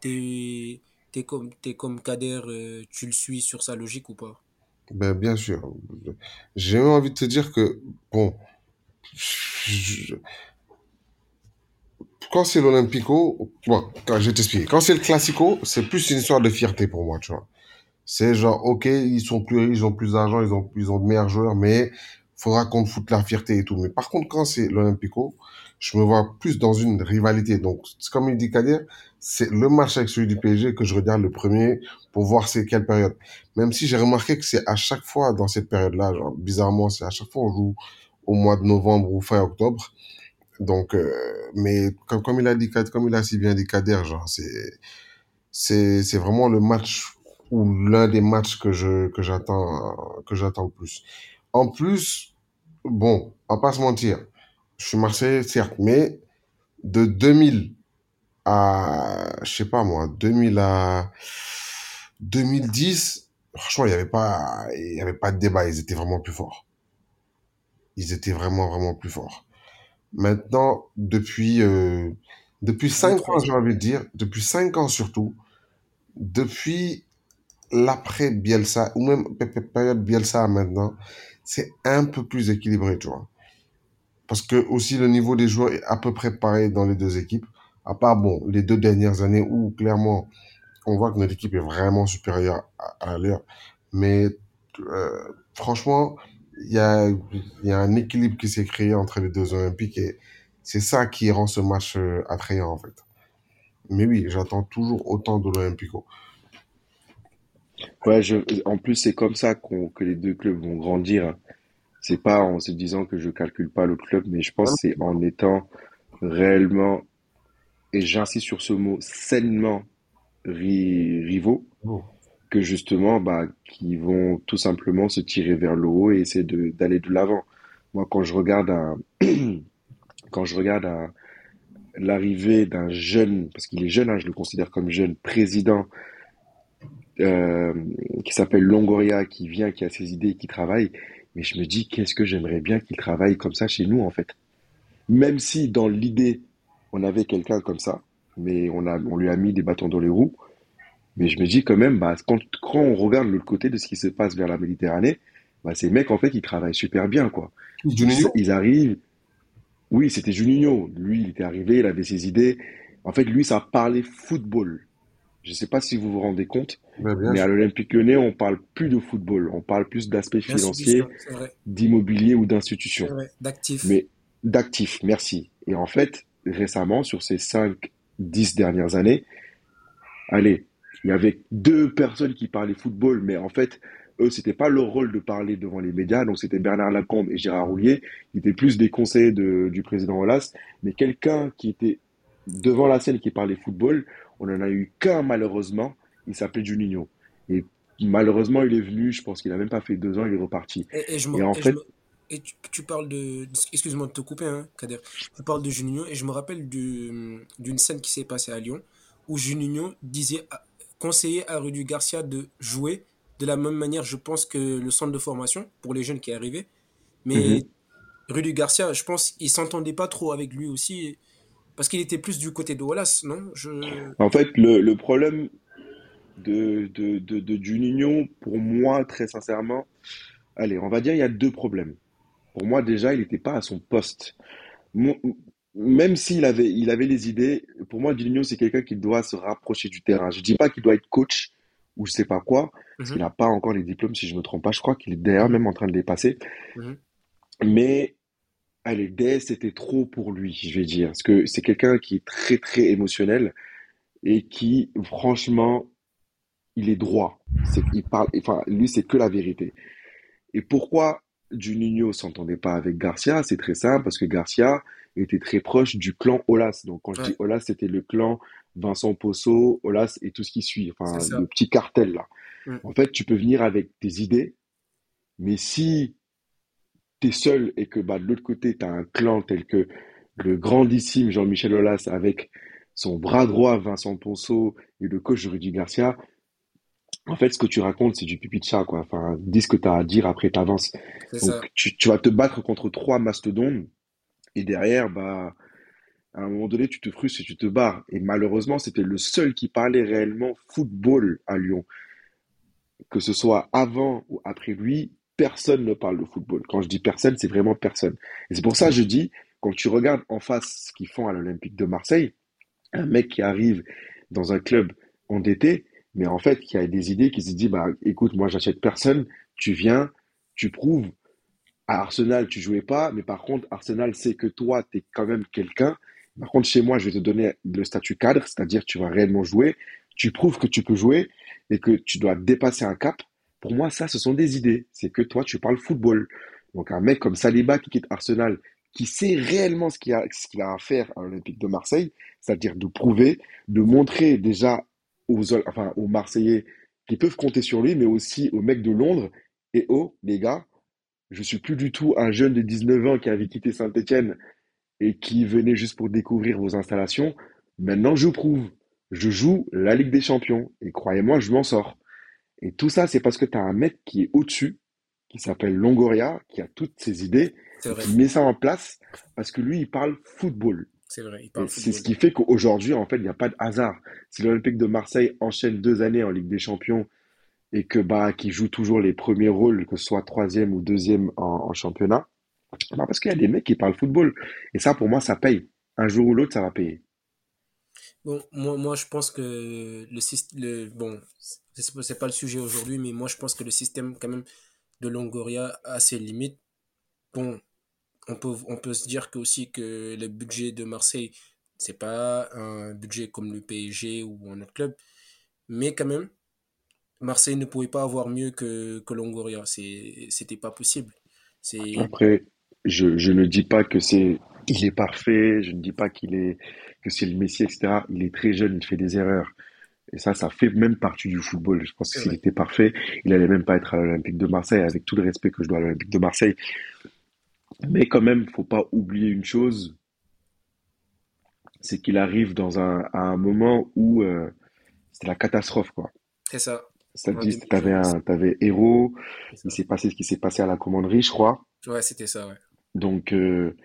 t'es, t'es comme, t'es comme Kader, euh, tu le suis sur sa logique ou pas? Ben, bien sûr. J'ai même envie de te dire que, bon, quand c'est l'Olympico, bon, je vais t'expliquer. Quand c'est le Classico, c'est plus une histoire de fierté pour moi, tu vois. C'est genre, ok, ils sont plus riches, ils ont plus d'argent, ils ont, ils ont de meilleurs joueurs, mais faudra qu'on foute la fierté et tout. Mais par contre, quand c'est l'Olympico, je me vois plus dans une rivalité. Donc, comme il dit Kader, c'est le match avec celui du PSG que je regarde le premier pour voir c'est quelle période. Même si j'ai remarqué que c'est à chaque fois dans cette période-là, genre, bizarrement, c'est à chaque fois on joue au mois de novembre ou fin octobre. Donc, euh, mais comme, comme il a dit, comme il a si bien dit Kader, genre, c'est, c'est, c'est vraiment le match ou l'un des matchs que je, que j'attends, que j'attends le plus. En plus, bon, on va pas se mentir. Je suis Marseillais, certes, mais de 2000 à, je sais pas moi, 2000 à 2010, franchement, il y avait pas, il y avait pas de débat. Ils étaient vraiment plus forts. Ils étaient vraiment, vraiment plus forts. Maintenant, depuis, euh, depuis Deux, cinq trois ans, ans. j'ai envie de dire, depuis cinq ans surtout, depuis l'après Bielsa, ou même période Bielsa maintenant, c'est un peu plus équilibré, tu vois. Parce que aussi le niveau des joueurs est à peu près pareil dans les deux équipes. À part, bon, les deux dernières années où clairement on voit que notre équipe est vraiment supérieure à, à leur. Mais euh, franchement, il y a, y a un équilibre qui s'est créé entre les deux Olympiques et c'est ça qui rend ce match euh, attrayant en fait. Mais oui, j'attends toujours autant de l'Olympico. Ouais, je, en plus, c'est comme ça qu'on, que les deux clubs vont grandir. C'est pas en se disant que je calcule pas l'autre club, mais je pense que c'est en étant réellement, et j'insiste sur ce mot, sainement ri- rivaux, Bon. que justement, bah, qui vont tout simplement se tirer vers le haut et essayer de, d'aller de l'avant. Moi, quand je regarde un, quand je regarde un, l'arrivée d'un jeune, parce qu'il est jeune, hein, je le considère comme jeune président euh, qui s'appelle Longoria, qui vient, qui a ses idées, qui travaille. Mais je me dis, qu'est-ce que j'aimerais bien qu'il travaille comme ça chez nous, en fait. Même si dans l'idée, on avait quelqu'un comme ça, mais on a, on lui a mis des bâtons dans les roues. Mais je me dis quand même, bah, quand, quand on regarde l'autre côté de ce qui se passe vers la Méditerranée, bah, ces mecs, en fait, ils travaillent super bien, quoi. Juninho Ils arrivent. Oui, c'était Juninho. Lui, il était arrivé, il avait ses idées. En fait, lui, ça parlait football. Je ne sais pas si vous vous rendez compte, bien mais à l'Olympique Lyonnais, on parle plus de football. On parle plus d'aspect financier, Institution, C'est vrai, d'immobilier ou c'est d'institution. vrai, d'actifs. Mais d'actifs, merci. Et en fait, récemment, sur ces 5, 10 dernières années, allez, il y avait deux personnes qui parlaient football, mais en fait, eux, c'était pas leur rôle de parler devant les médias. Donc, c'était Bernard Lacombe et Gérard Roulier, qui étaient plus des conseillers de- du président Wallace. Mais quelqu'un qui était devant la scène qui parlait football, on n'en a eu qu'un, malheureusement. Il s'appelait Juninho. Et malheureusement, il est venu, je pense qu'il a même pas fait deux ans, il est reparti. Et, et je me, Et en et fait, et tu, tu parles de. Excuse-moi de te couper, hein, Kader. Tu parles de Juninho et je me rappelle du- d'une scène qui s'est passée à Lyon où Juninho disait, conseillait à Rudy Garcia de jouer de la même manière, je pense, que le centre de formation pour les jeunes qui arrivaient. Mais Mhm. Rudy Garcia, je pense, il s'entendait pas trop avec lui aussi parce qu'il était plus du côté de Wallace, non? Je... En fait, le, le problème de, de, de, de Juninho, pour moi, très sincèrement, allez, on va dire il y a deux problèmes. Pour moi, déjà, il n'était pas à son poste. Mon- même s'il avait, il avait les idées, pour moi, Juninho, c'est quelqu'un qui doit se rapprocher du terrain. Je dis pas qu'il doit être coach ou je sais pas quoi, parce qu'il Mhm, n'a pas encore les diplômes, si je me trompe pas. Je crois qu'il est d'ailleurs même en train de les passer. mhm. Mais allez, DS, c'était trop pour lui, je vais dire. Parce que c'est quelqu'un qui est très, très émotionnel et qui, franchement, il est droit. C'est, il parle, enfin, lui, c'est que la vérité. Et pourquoi Juninho s'entendait pas avec Garcia? C'est très simple, parce que Garcia était très proche du clan Olas. Donc, quand je dis Olas, c'était le clan Vincent Posso, Olas et tout ce qui suit. Enfin, le petit cartel, là. En fait, tu peux venir avec tes idées, mais si t'es seul et que bah, de l'autre côté, tu as un clan tel que le grandissime Jean-Michel Aulas avec son bras droit Vincent Ponceau et le coach Rudy Garcia, en fait, ce que tu racontes, c'est du pipi de chat, quoi. Enfin, dis ce que tu as à dire, après t'avances. Donc, tu, tu vas te battre contre trois mastodontes et derrière, bah, à un moment donné, tu te frustres et tu te barres. Et malheureusement, c'était le seul qui parlait réellement football à Lyon. Que ce soit avant ou après lui, personne ne parle de football. Quand je dis personne, c'est vraiment personne. Et c'est pour ça que je dis, quand tu regardes en face ce qu'ils font à l'Olympique de Marseille, un mec qui arrive dans un club endetté, mais en fait qui a des idées, qui se dit, bah écoute, moi j'achète personne, tu viens, tu prouves. À Arsenal, tu jouais pas, mais par contre, Arsenal sait que toi, tu es quand même quelqu'un. Par contre, chez moi, je vais te donner le statut cadre, c'est-à-dire tu vas réellement jouer, tu prouves que tu peux jouer et que tu dois dépasser un cap. Pour moi, ça, ce sont des idées. C'est que toi, tu parles football. Donc, un mec comme Saliba qui quitte Arsenal, qui sait réellement ce qu'il a, à faire à l'Olympique de Marseille, c'est-à-dire de prouver, de montrer déjà aux, Marseillais qui peuvent compter sur lui, mais aussi aux mecs de Londres. Et oh, les gars, je suis plus du tout un jeune de 19 ans qui avait quitté Saint-Étienne et qui venait juste pour découvrir vos installations. Maintenant, je prouve. Je joue la Ligue des Champions. Et croyez-moi, je m'en sors. Et tout ça, c'est parce que tu as un mec qui est au-dessus, qui s'appelle Longoria, qui a toutes ses idées, qui met ça en place, parce que lui, il parle football. C'est vrai. Il Et parle c'est ce qui fait qu'aujourd'hui, en fait, il n'y a pas de hasard. Si l'Olympique de Marseille enchaîne deux années en Ligue des Champions et que bah qui joue toujours les premiers rôles, que ce soit troisième ou deuxième en, en championnat, bah parce qu'il y a des mecs qui parlent football. Et ça, pour moi, ça paye. Un jour ou l'autre, ça va payer. Moi, moi, je pense que le système, le, bon, c'est pas le sujet aujourd'hui, mais moi, je pense que le système, quand même, de Longoria a ses limites. Bon, on peut, on peut se dire que aussi que le budget de Marseille, c'est pas un budget comme le PSG ou un autre club, mais quand même, Marseille ne pouvait pas avoir mieux que, que Longoria. C'était pas possible. Après, je, je ne dis pas que c'est il est parfait, je ne dis pas qu'il est que c'est le Messi, etc. Il est très jeune, il fait des erreurs. Et ça, ça fait même partie du football. Je pense que s'il était parfait, il allait même pas être à l'Olympique de Marseille, avec tout le respect que je dois à l'Olympique de Marseille. Mais quand même, faut pas oublier une chose, c'est qu'il arrive dans un, à un moment où euh, c'était la catastrophe, quoi. C'est ça. C'est-à-dire, t'avais un, t'avais Héros, il s'est passé ce qui s'est passé à la commanderie, je crois. Ouais, c'était ça, ouais. Donc, euh,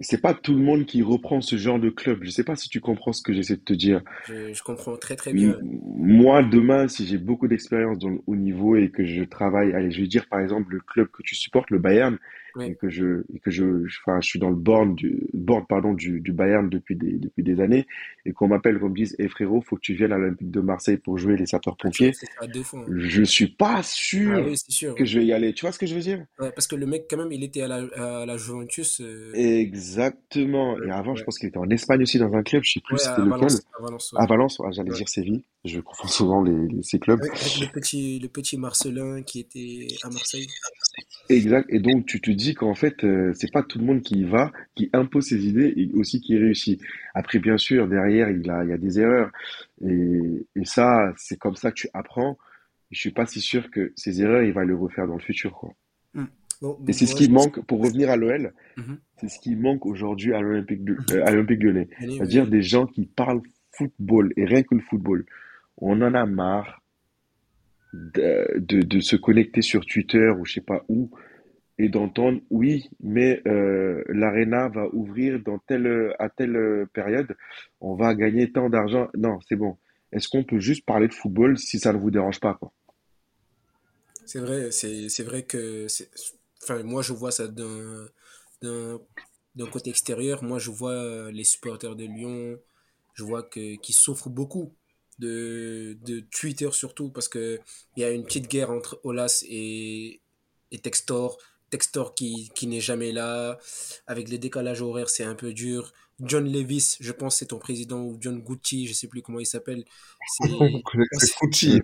c'est pas tout le monde qui reprend ce genre de club. Je sais pas si tu comprends ce que j'essaie de te dire. Je, je comprends très très M- bien. Moi, demain, si j'ai beaucoup d'expérience dans le haut niveau et que je travaille, allez, je vais dire par exemple le club que tu supportes, le Bayern, Oui. et que je, et que je, je- enfin, je suis dans le board du, board, pardon, du, du Bayern depuis des, depuis des années, et qu'on m'appelle, qu'on me dise, eh frérot, faut que tu viennes à l'Olympique de Marseille pour jouer les Ah, deux fois. hein. Je suis pas Ah sûr oui, sûr. que je vais y aller. Tu vois ce que je veux dire? Ouais, parce que le mec, quand même, il était à la, à la Juventus. euh, Exactement. Et ouais, avant, je pense qu'il était en Espagne aussi dans un club, je sais plus c'était lequel. À Valence. À Valence, j'allais dire Séville. Je confonds souvent les, les- ces clubs. Avec, le petit, le petit Marcelin qui était à Marseille. Exact. Et donc, tu te dis qu'en fait, euh, c'est pas tout le monde qui y va, qui impose ses idées et aussi qui réussit. Après, bien sûr, derrière, il a, il y a des erreurs. Et, et ça, c'est comme ça que tu apprends. Je suis pas si sûr que ces erreurs, il va les refaire dans le futur, quoi. Bon, Et c'est ce qui manque, pour revenir à l'OL, Mhm. c'est ce qui manque aujourd'hui à l'Olympique de, euh, Lyonnais. Oui. C'est-à-dire des gens qui parlent football et rien que le football. On en a marre de, de, se connecter sur Twitter ou je sais pas où et d'entendre oui, mais euh, va ouvrir dans à telle période, on va gagner tant d'argent. Non, c'est bon. Est-ce qu'on peut juste parler de football si ça ne vous dérange pas? C'est vrai, c'est, vrai que enfin, moi je vois ça d'un, côté extérieur. Moi je vois euh, les supporters de Lyon, je vois que, qu'ils souffrent beaucoup de, de Twitter surtout parce que il y a une petite guerre entre Olas et, et Textor. Textor qui, qui n'est jamais là. Avec les décalages horaires, c'est un peu dur. John Levis, je pense c'est ton président, ou John Gucci, je sais plus comment il s'appelle. C'est, Fouti.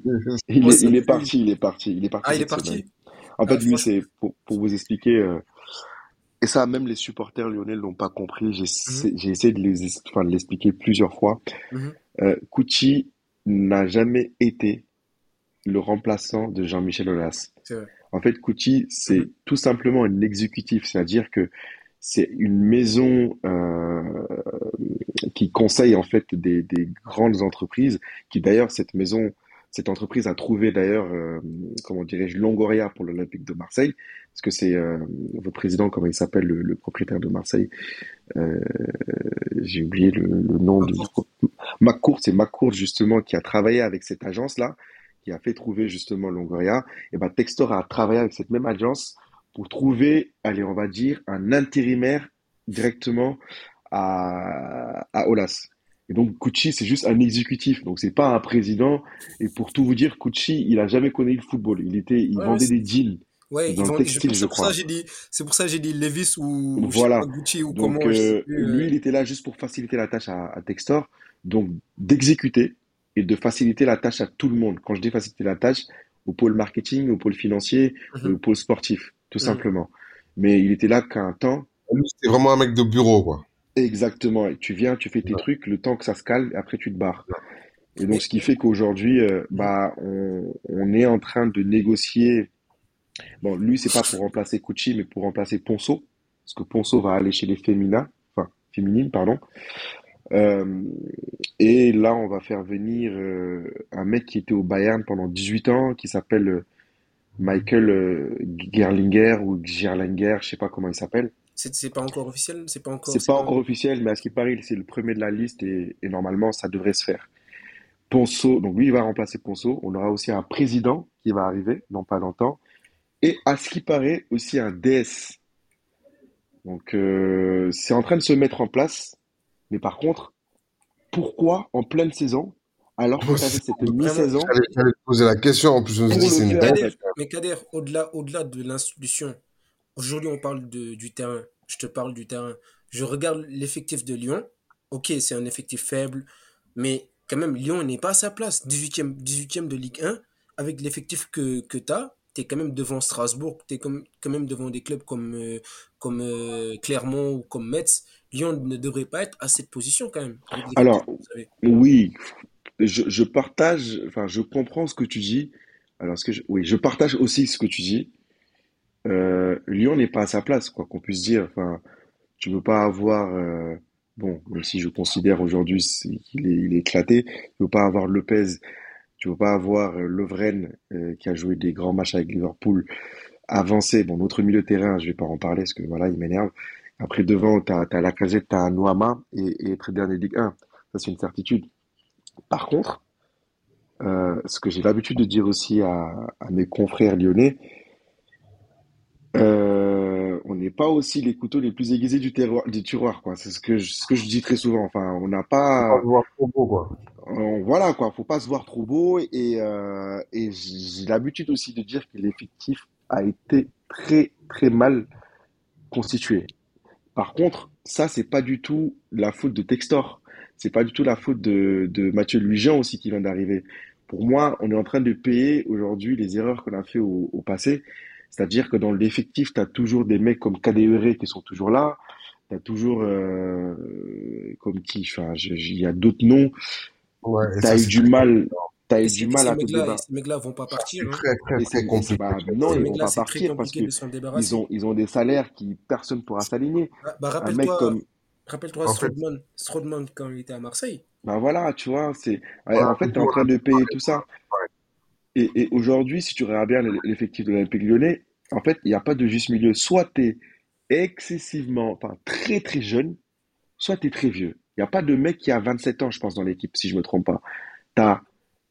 Il est, il parti, il est parti, il est parti Ah, il est parti? semaine. En fait, Ah, lui, c'est pour, pour vous expliquer, euh, et ça, même les supporters lyonnais l'ont pas compris. J'ai j'ai essayé de les, es- enfin, de l'expliquer plusieurs fois. Euh, Cucci n'a jamais été le remplaçant de Jean-Michel Aulas. En fait, Cucci, c'est Mhm. tout simplement un exécutif, c'est-à-dire que c'est une maison euh, qui conseille en fait des, des grandes entreprises, qui d'ailleurs cette maison, cette entreprise a trouvé d'ailleurs, euh, comment dirais-je, Longoria pour l'Olympique de Marseille, parce que c'est euh, le président, comment il s'appelle, le, le propriétaire de Marseille, euh, j'ai oublié le, le nom de McCourt, c'est McCourt justement qui a travaillé avec cette agence-là, qui a fait trouver justement Longoria. Et ben Textor a travaillé avec cette même agence pour trouver, allez, on va dire, un intérimaire directement à, à Olas. Et donc Cucci, c'est juste un exécutif, donc c'est pas un président. Et pour tout vous dire, Cucci, il a jamais connu le football. Il était, il Ouais, vendait des jeans. Ouais, Dans ils le textile, c'est je pour ça crois. que j'ai dit, c'est pour ça que j'ai dit Levis ou, ou Voilà. pas, Gucci ou Donc comment, euh, lui, euh, il était là juste pour faciliter la tâche à, à Textor, donc d'exécuter et de faciliter la tâche à tout le monde. Quand je dis faciliter la tâche, au pôle marketing, au pôle financier, Mhm. au pôle sportif, tout Mhm. simplement. Mais il était là qu'un temps. Lui, c'est vraiment un mec de bureau, quoi. Exactement. Et tu viens, tu fais tes trucs, le temps que ça se calme, et après tu te barres. Et donc, ce qui fait qu'aujourd'hui, euh, bah, on, on est en train de négocier. Bon, lui, c'est pas pour remplacer Cucci, mais pour remplacer Ponceau, parce que Ponceau va aller chez les féminins, enfin féminines, pardon. Euh, et là, on va faire venir euh, un mec qui était au Bayern pendant 18 ans, qui s'appelle Michael Gerlinger ou Gerlinger, je sais pas comment il s'appelle. C'est pas encore officiel, c'est pas encore, C'est pas encore officiel, mais à ce qui paraît, c'est le premier de la liste et, et normalement, ça devrait se faire. Ponceau, donc lui, il va remplacer Ponceau. On aura aussi un président qui va arriver dans pas longtemps. Et à ce qui paraît, aussi un DS. Donc, euh, c'est en train de se mettre en place. Mais par contre, pourquoi en pleine saison, alors que cette mi-saison, J'allais poser la question. En plus, je me Pour dis, le c'est une mais Kader, au-delà, au-delà de l'institution, aujourd'hui on parle de, du terrain. Je te parle du terrain. Je regarde l'effectif de Lyon. Ok, c'est un effectif faible, mais quand même, Lyon n'est pas à sa place. 18e, 18e de Ligue 1, avec l'effectif que, que tu as, tu es quand même devant Strasbourg, tu es quand même devant des clubs comme, euh, comme euh, Clermont ou comme Metz. Lyon ne devrait pas être à cette position quand même. Alors, oui, je, je partage, enfin, je comprends ce que tu dis. Alors, ce que je, oui, je partage aussi ce que tu dis. Euh, Lyon n'est pas à sa place, quoi qu'on puisse dire. Enfin, tu peux pas avoir, euh, bon, même si je considère aujourd'hui qu'il est, éclaté, tu peux pas avoir Lopez, Tu peux pas avoir euh, Lovren qui a joué des grands matchs avec Liverpool avancer. Bon, notre milieu de terrain, je vais pas en parler parce que voilà, il m'énerve. Après, devant, tu as, Lacazette, tu as Noama et, et dernier Ligue 1. Ça, c'est une certitude. Par contre, ce que j'ai l'habitude de dire aussi à, à mes confrères lyonnais, euh, on n'est pas aussi les couteaux les plus aiguisés du, terroir, du tiroir, quoi. C'est ce que, je, ce que je dis très souvent. Enfin, on n'a pas. Faut pas se voir trop beau, quoi. on- voilà, quoi. Faut pas se voir trop beau. Et, euh, et j'ai l'habitude aussi de dire que l'effectif a été très, très mal constitué. Par contre, ça, c'est pas du tout la faute de Textor. C'est pas du tout la faute de, de Mathieu Louis-Jean aussi qui vient d'arriver. Pour moi, on est en train de payer aujourd'hui les erreurs qu'on a fait au, au passé. C'est-à-dire que dans l'effectif, tu as toujours des mecs comme Kadewere qui sont toujours là. Tu as toujours euh, comme qui, enfin, il y a d'autres noms. Ouais, Tu as eu du mal, tu as Et eu ces, du mal à te débarrasser. ces mecs-là vont pas partir. c'est Hein. très, très, compliqué. très non, ils vont mecs-là, pas partir parce compliqué que de s'en ils débarrasser. ont, ils ont des salaires qui personne pourra s'aligner. Bah, bah, Un mec rappelle-toi, comme, rappelle-toi fait, Strootman quand il était à Marseille. ben voilà, tu vois, c'est, ouais, en fait, tu es en train de payer tout ça. Et, aujourd'hui, si tu regardes bien l'effectif de l'Olympique Lyonnais, en fait, il n'y a pas de juste milieu. Soit tu es excessivement, enfin, très très jeune, soit tu es très vieux. Il n'y a pas de mec qui a 27 ans, je pense, dans l'équipe, si je me trompe pas. Tu as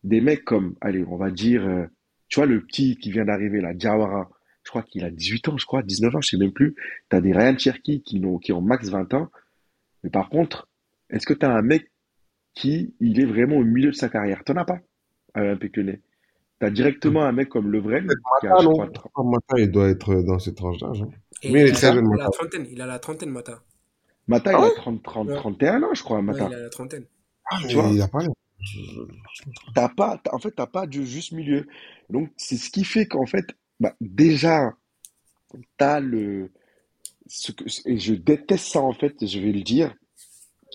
des mecs comme, allez, on va dire, euh, tu vois, le petit qui vient d'arriver, là, Diawara, je crois qu'il a 18 ans, je crois, 19 ans, je sais même plus. Tu as des Ryan Cherki qui ont, qui ont max 20 ans. Mais par contre, est-ce que tu as un mec qui, il est vraiment au milieu de sa carrière? T'en as pas à l'Olympique Lyonnais? Tu as directement un mec comme Lovren, qui a, Mata, je non? crois, 30. Mata, il doit être dans cette tranche d'âge. hein. Mais il est très a, jeune, il a Mata. la trentaine. Il a la trentaine, Mata. Mata, Ah il a ouais? 30, 30, Ouais, 31 ans, je crois, ouais, Mata. il a la trentaine. Ah, Tu vois? il a pas. T'as pas, en fait, t'as pas de juste milieu. Donc, c'est ce qui fait qu'en fait, bah, déjà, t'as le, ce que, et je déteste ça, en fait, je vais le dire,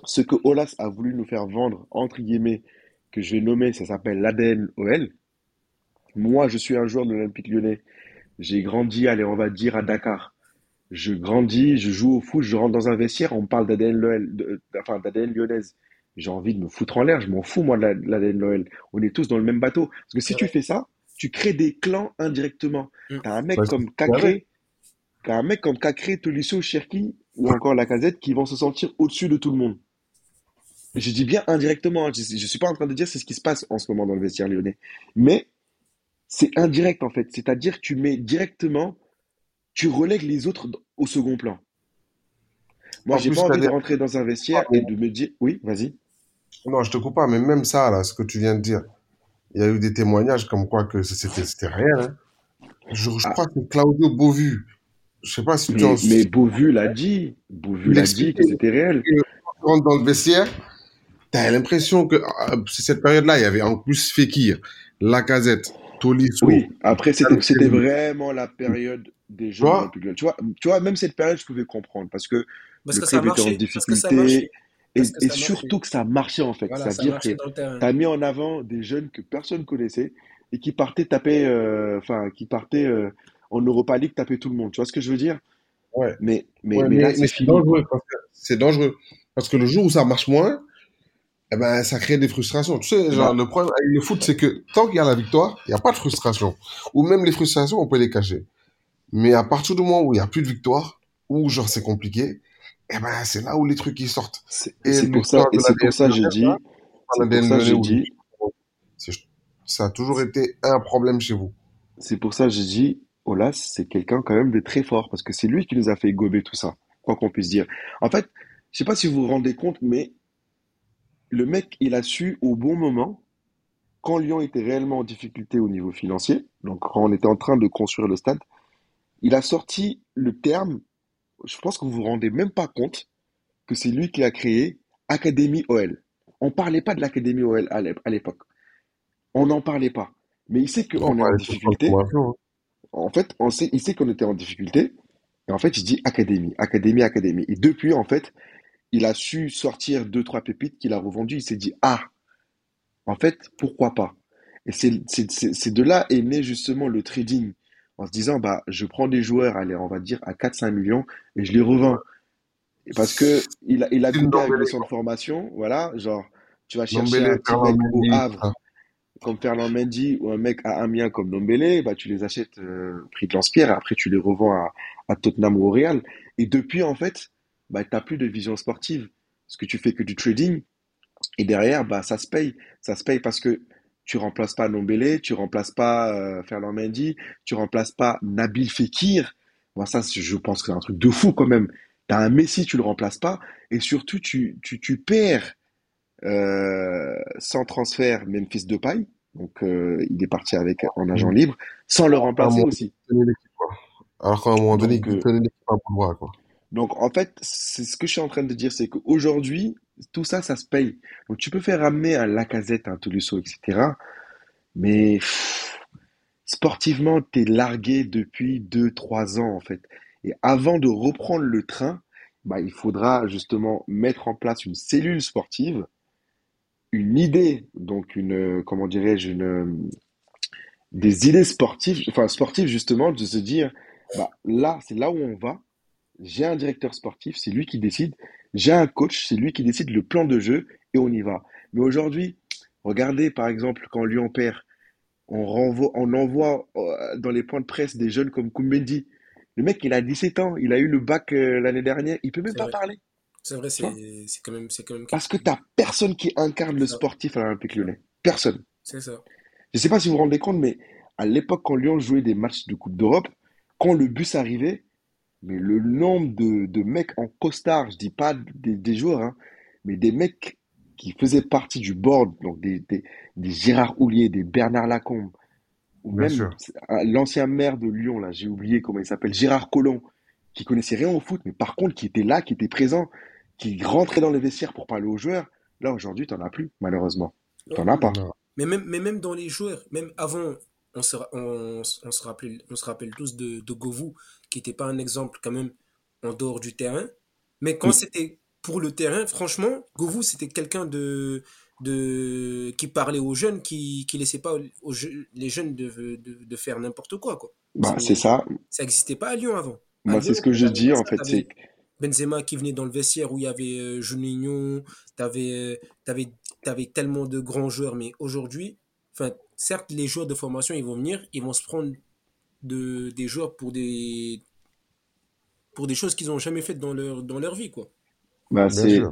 ce que Olas a voulu nous faire vendre, entre guillemets, que je vais nommer, ça s'appelle l'ADN OL. Moi, je suis un joueur de l'Olympique Lyonnais. J'ai grandi, allez, on va dire, à Dakar. Je grandis, je joue au foot, je rentre dans un vestiaire, on me parle d'ADN enfin, d'ADN lyonnaise. J'ai envie de me foutre en l'air, je m'en fous, moi, de la- l'ADN LOL. On est tous dans le même bateau. Parce que si tu fais ça, tu crées des clans indirectement. Mm. T'as un mec Ouais, comme. Cacré, t'as un mec comme Cacré, Tolisso, Cherki, ou encore Lacazette qui vont se sentir au-dessus de tout le monde. Je dis bien indirectement, hein. je, je suis pas en train de dire c'est ce qui se passe en ce moment dans le vestiaire lyonnais. Mais c'est indirect en fait. C'est-à-dire que tu mets directement, tu relègues les autres au second plan. Moi, En j'ai pas envie de rentrer dans un vestiaire et de me dire, oui, vas-y. non, je te coupe pas, mais même ça, là, ce que tu viens de dire, il y a eu des témoignages comme quoi que c'était réel. hein. Je, je Ah, crois que Claudio Beauvu, je sais pas si tu en mais, mais si Beauvu l'a dit. Beauvu l'a dit que c'était réel. quand tu rentres dans le vestiaire, t'as l'impression que ah, c'est cette période-là, il y avait en plus Fekir, Lacazette, Tolisso, Oui, après, c'était, vraiment la période des Tu Lyonnais. Tu vois, tu vois, même cette période, je pouvais comprendre parce que Parce le que ça club était en marchait. Parce que ça difficulté et, et ça surtout que ça marchait en fait. Voilà, ça C'est-à-dire que tu as mis en avant des jeunes que personne connaissait et qui partaient taper, euh, enfin, qui partaient euh, en Europa League taper tout le monde. Tu vois ce que je veux dire? Ouais. Mais, mais, Ouais, mais mais, c'est mais c'est fini, dangereux c'est dangereux parce que le jour où ça marche moins, eh ben ça crée des frustrations. Tu sais, genre le problème avec le foot, c'est que tant qu'il y a la victoire, il n'y a pas de frustration. Ou même les frustrations, on peut les cacher. Mais à partir du moment où il n'y a plus de victoire, ou genre c'est compliqué, eh ben c'est là où les trucs ils sortent. c'est Et c'est pour ça, et c'est pour ça, j'ai dit, j'ai dit, ça a toujours été un problème chez vous. c'est pour ça, j'ai dit, Olas, c'est quelqu'un quand même de très fort parce que c'est lui qui nous a fait gober tout ça, quoi qu'on puisse dire. En fait, je sais pas si vous vous rendez compte, mais le mec, il a su au bon moment, quand Lyon était réellement en difficulté au niveau financier, donc quand on était en train de construire le stade, il a sorti le terme, je pense que vous vous rendez même pas compte que c'est lui qui a créé Académie OL. On parlait pas de l'Académie OL à l'ép- à l'époque. On n'en parlait pas. Mais il sait qu'on est en difficulté. hein. En fait, on sait, il sait qu'on était en difficulté. Et en fait, il dit Académie, Académie, Académie. Et depuis, en fait, il a su sortir deux, trois pépites qu'il a revendues. Il s'est dit, ah, en fait, pourquoi pas? Et c'est, de là est né justement le trading. En se disant, bah, je prends des joueurs, allez, on va dire à 4-5 millions et je les revends. Parce que il a, il a goûté avec Ndombele, le centre de formation, voilà, genre, tu vas chercher un petit mec au Havre, comme Fernand Mendy ou un mec à Amiens comme Ndombele, bah, tu les achètes euh, prix de lance-pierre et après tu les revends à, à Tottenham ou au Real. Et depuis, en fait, bah, tu n'as plus de vision sportive. Parce que tu fais que du trading. Et derrière, bah, ça se paye. Ça se paye parce que tu remplaces pas Ndombele, tu remplaces pas euh, Fernand Mendy, tu remplaces pas Nabil Fekir. Moi, ça, je pense que c'est un truc de fou quand même. T'as un Messi, tu le remplaces pas. Et surtout, tu, tu, tu perds euh, sans transfert Memphis Depay. Donc, euh, il est parti avec en agent libre, sans le remplacer aussi. Quoi. Alors qu'à un moment donné, il euh, tenait l'équipe à bout de bras, quoi. Donc, en fait, c'est ce que je suis en train de dire, c'est qu'aujourd'hui, tout ça, ça se paye. Donc, tu peux faire ramener un Lacazette, un Tolisso, etc. Mais sportivement, t'es largué depuis deux, trois ans, en fait. Et avant de reprendre le train, bah, il faudra justement mettre en place une cellule sportive, une idée, donc une, comment dirais-je, une, des idées sportives, enfin sportives justement, de se dire, bah, là, c'est là où on va. J'ai un directeur sportif, c'est lui qui décide. J'ai un coach, c'est lui qui décide le plan de jeu et on y va. Mais aujourd'hui, regardez par exemple quand Lyon perd, on renvoie, on envoie euh, dans les points de presse des jeunes comme Koumbendi. Le mec, il a 17 ans, il a eu le bac euh, l'année dernière, il peut même pas vrai. parler. C'est vrai, c'est quand même, quand même Parce que t'as personne qui incarne le sportif à l'Olympique Lyonnais. Personne. C'est ça. Je sais pas si vous vous rendez compte, mais à l'époque, quand Lyon jouait des matchs de Coupe d'Europe, quand le bus arrivait, mais le nombre de, de mecs en costard, je dis pas des, des joueurs, hein, mais des mecs qui faisaient partie du board, donc des, des, des Gérard Houllier, des Bernard Lacombe, ou Bien même euh, l'ancien maire de Lyon, là, j'ai oublié comment il s'appelle, Gérard Collomb, qui connaissait rien au foot, mais par contre qui était là, qui était présent, qui rentrait dans les vestiaires pour parler aux joueurs. Là, aujourd'hui, t'en as plus, malheureusement. T'en as pas. Mais même, mais même dans les joueurs, même avant, on se, on se, rappelle, on se rappelle tous de, de Govou, qui n'était pas un exemple quand même en dehors du terrain. Mais quand c'était pour le terrain, franchement, Govou, c'était quelqu'un de, de, qui parlait aux jeunes, qui ne laissait pas aux, les jeunes de, de, de faire n'importe quoi, quoi. Bah, C'est- ça. Ça n'existait pas à Lyon avant. Lyon, c'est ce que je dis, en fait. C'est Benzema qui venait dans le vestiaire où il y avait euh, Juninho, t'avais, t'avais, t'avais tellement de grands joueurs, mais aujourd'hui, certes, les joueurs de formation, ils vont venir, ils vont se prendre de, des joueurs pour des, pour des choses qu'ils n'ont jamais faites dans leur, dans leur vie, quoi. Bah, c'est,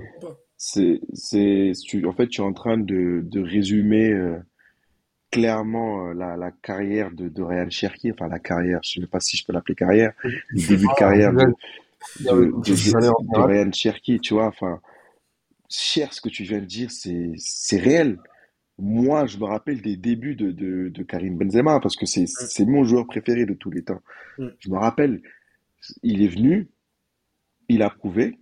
c'est, c'est, tu, en fait, tu es en train de, de résumer euh, clairement euh, la, la carrière de, de Ryan Cherki, enfin la carrière, je ne sais pas si je peux l'appeler carrière, le début de carrière de, de, de. Ryan Cherki, tu vois, enfin, cher, ce que tu viens de dire, c'est, c'est réel. Moi, je me rappelle des débuts de, de, de Karim Benzema, parce que c'est, c'est mon joueur préféré de tous les temps. Mm. Je me rappelle, il est venu, il a prouvé,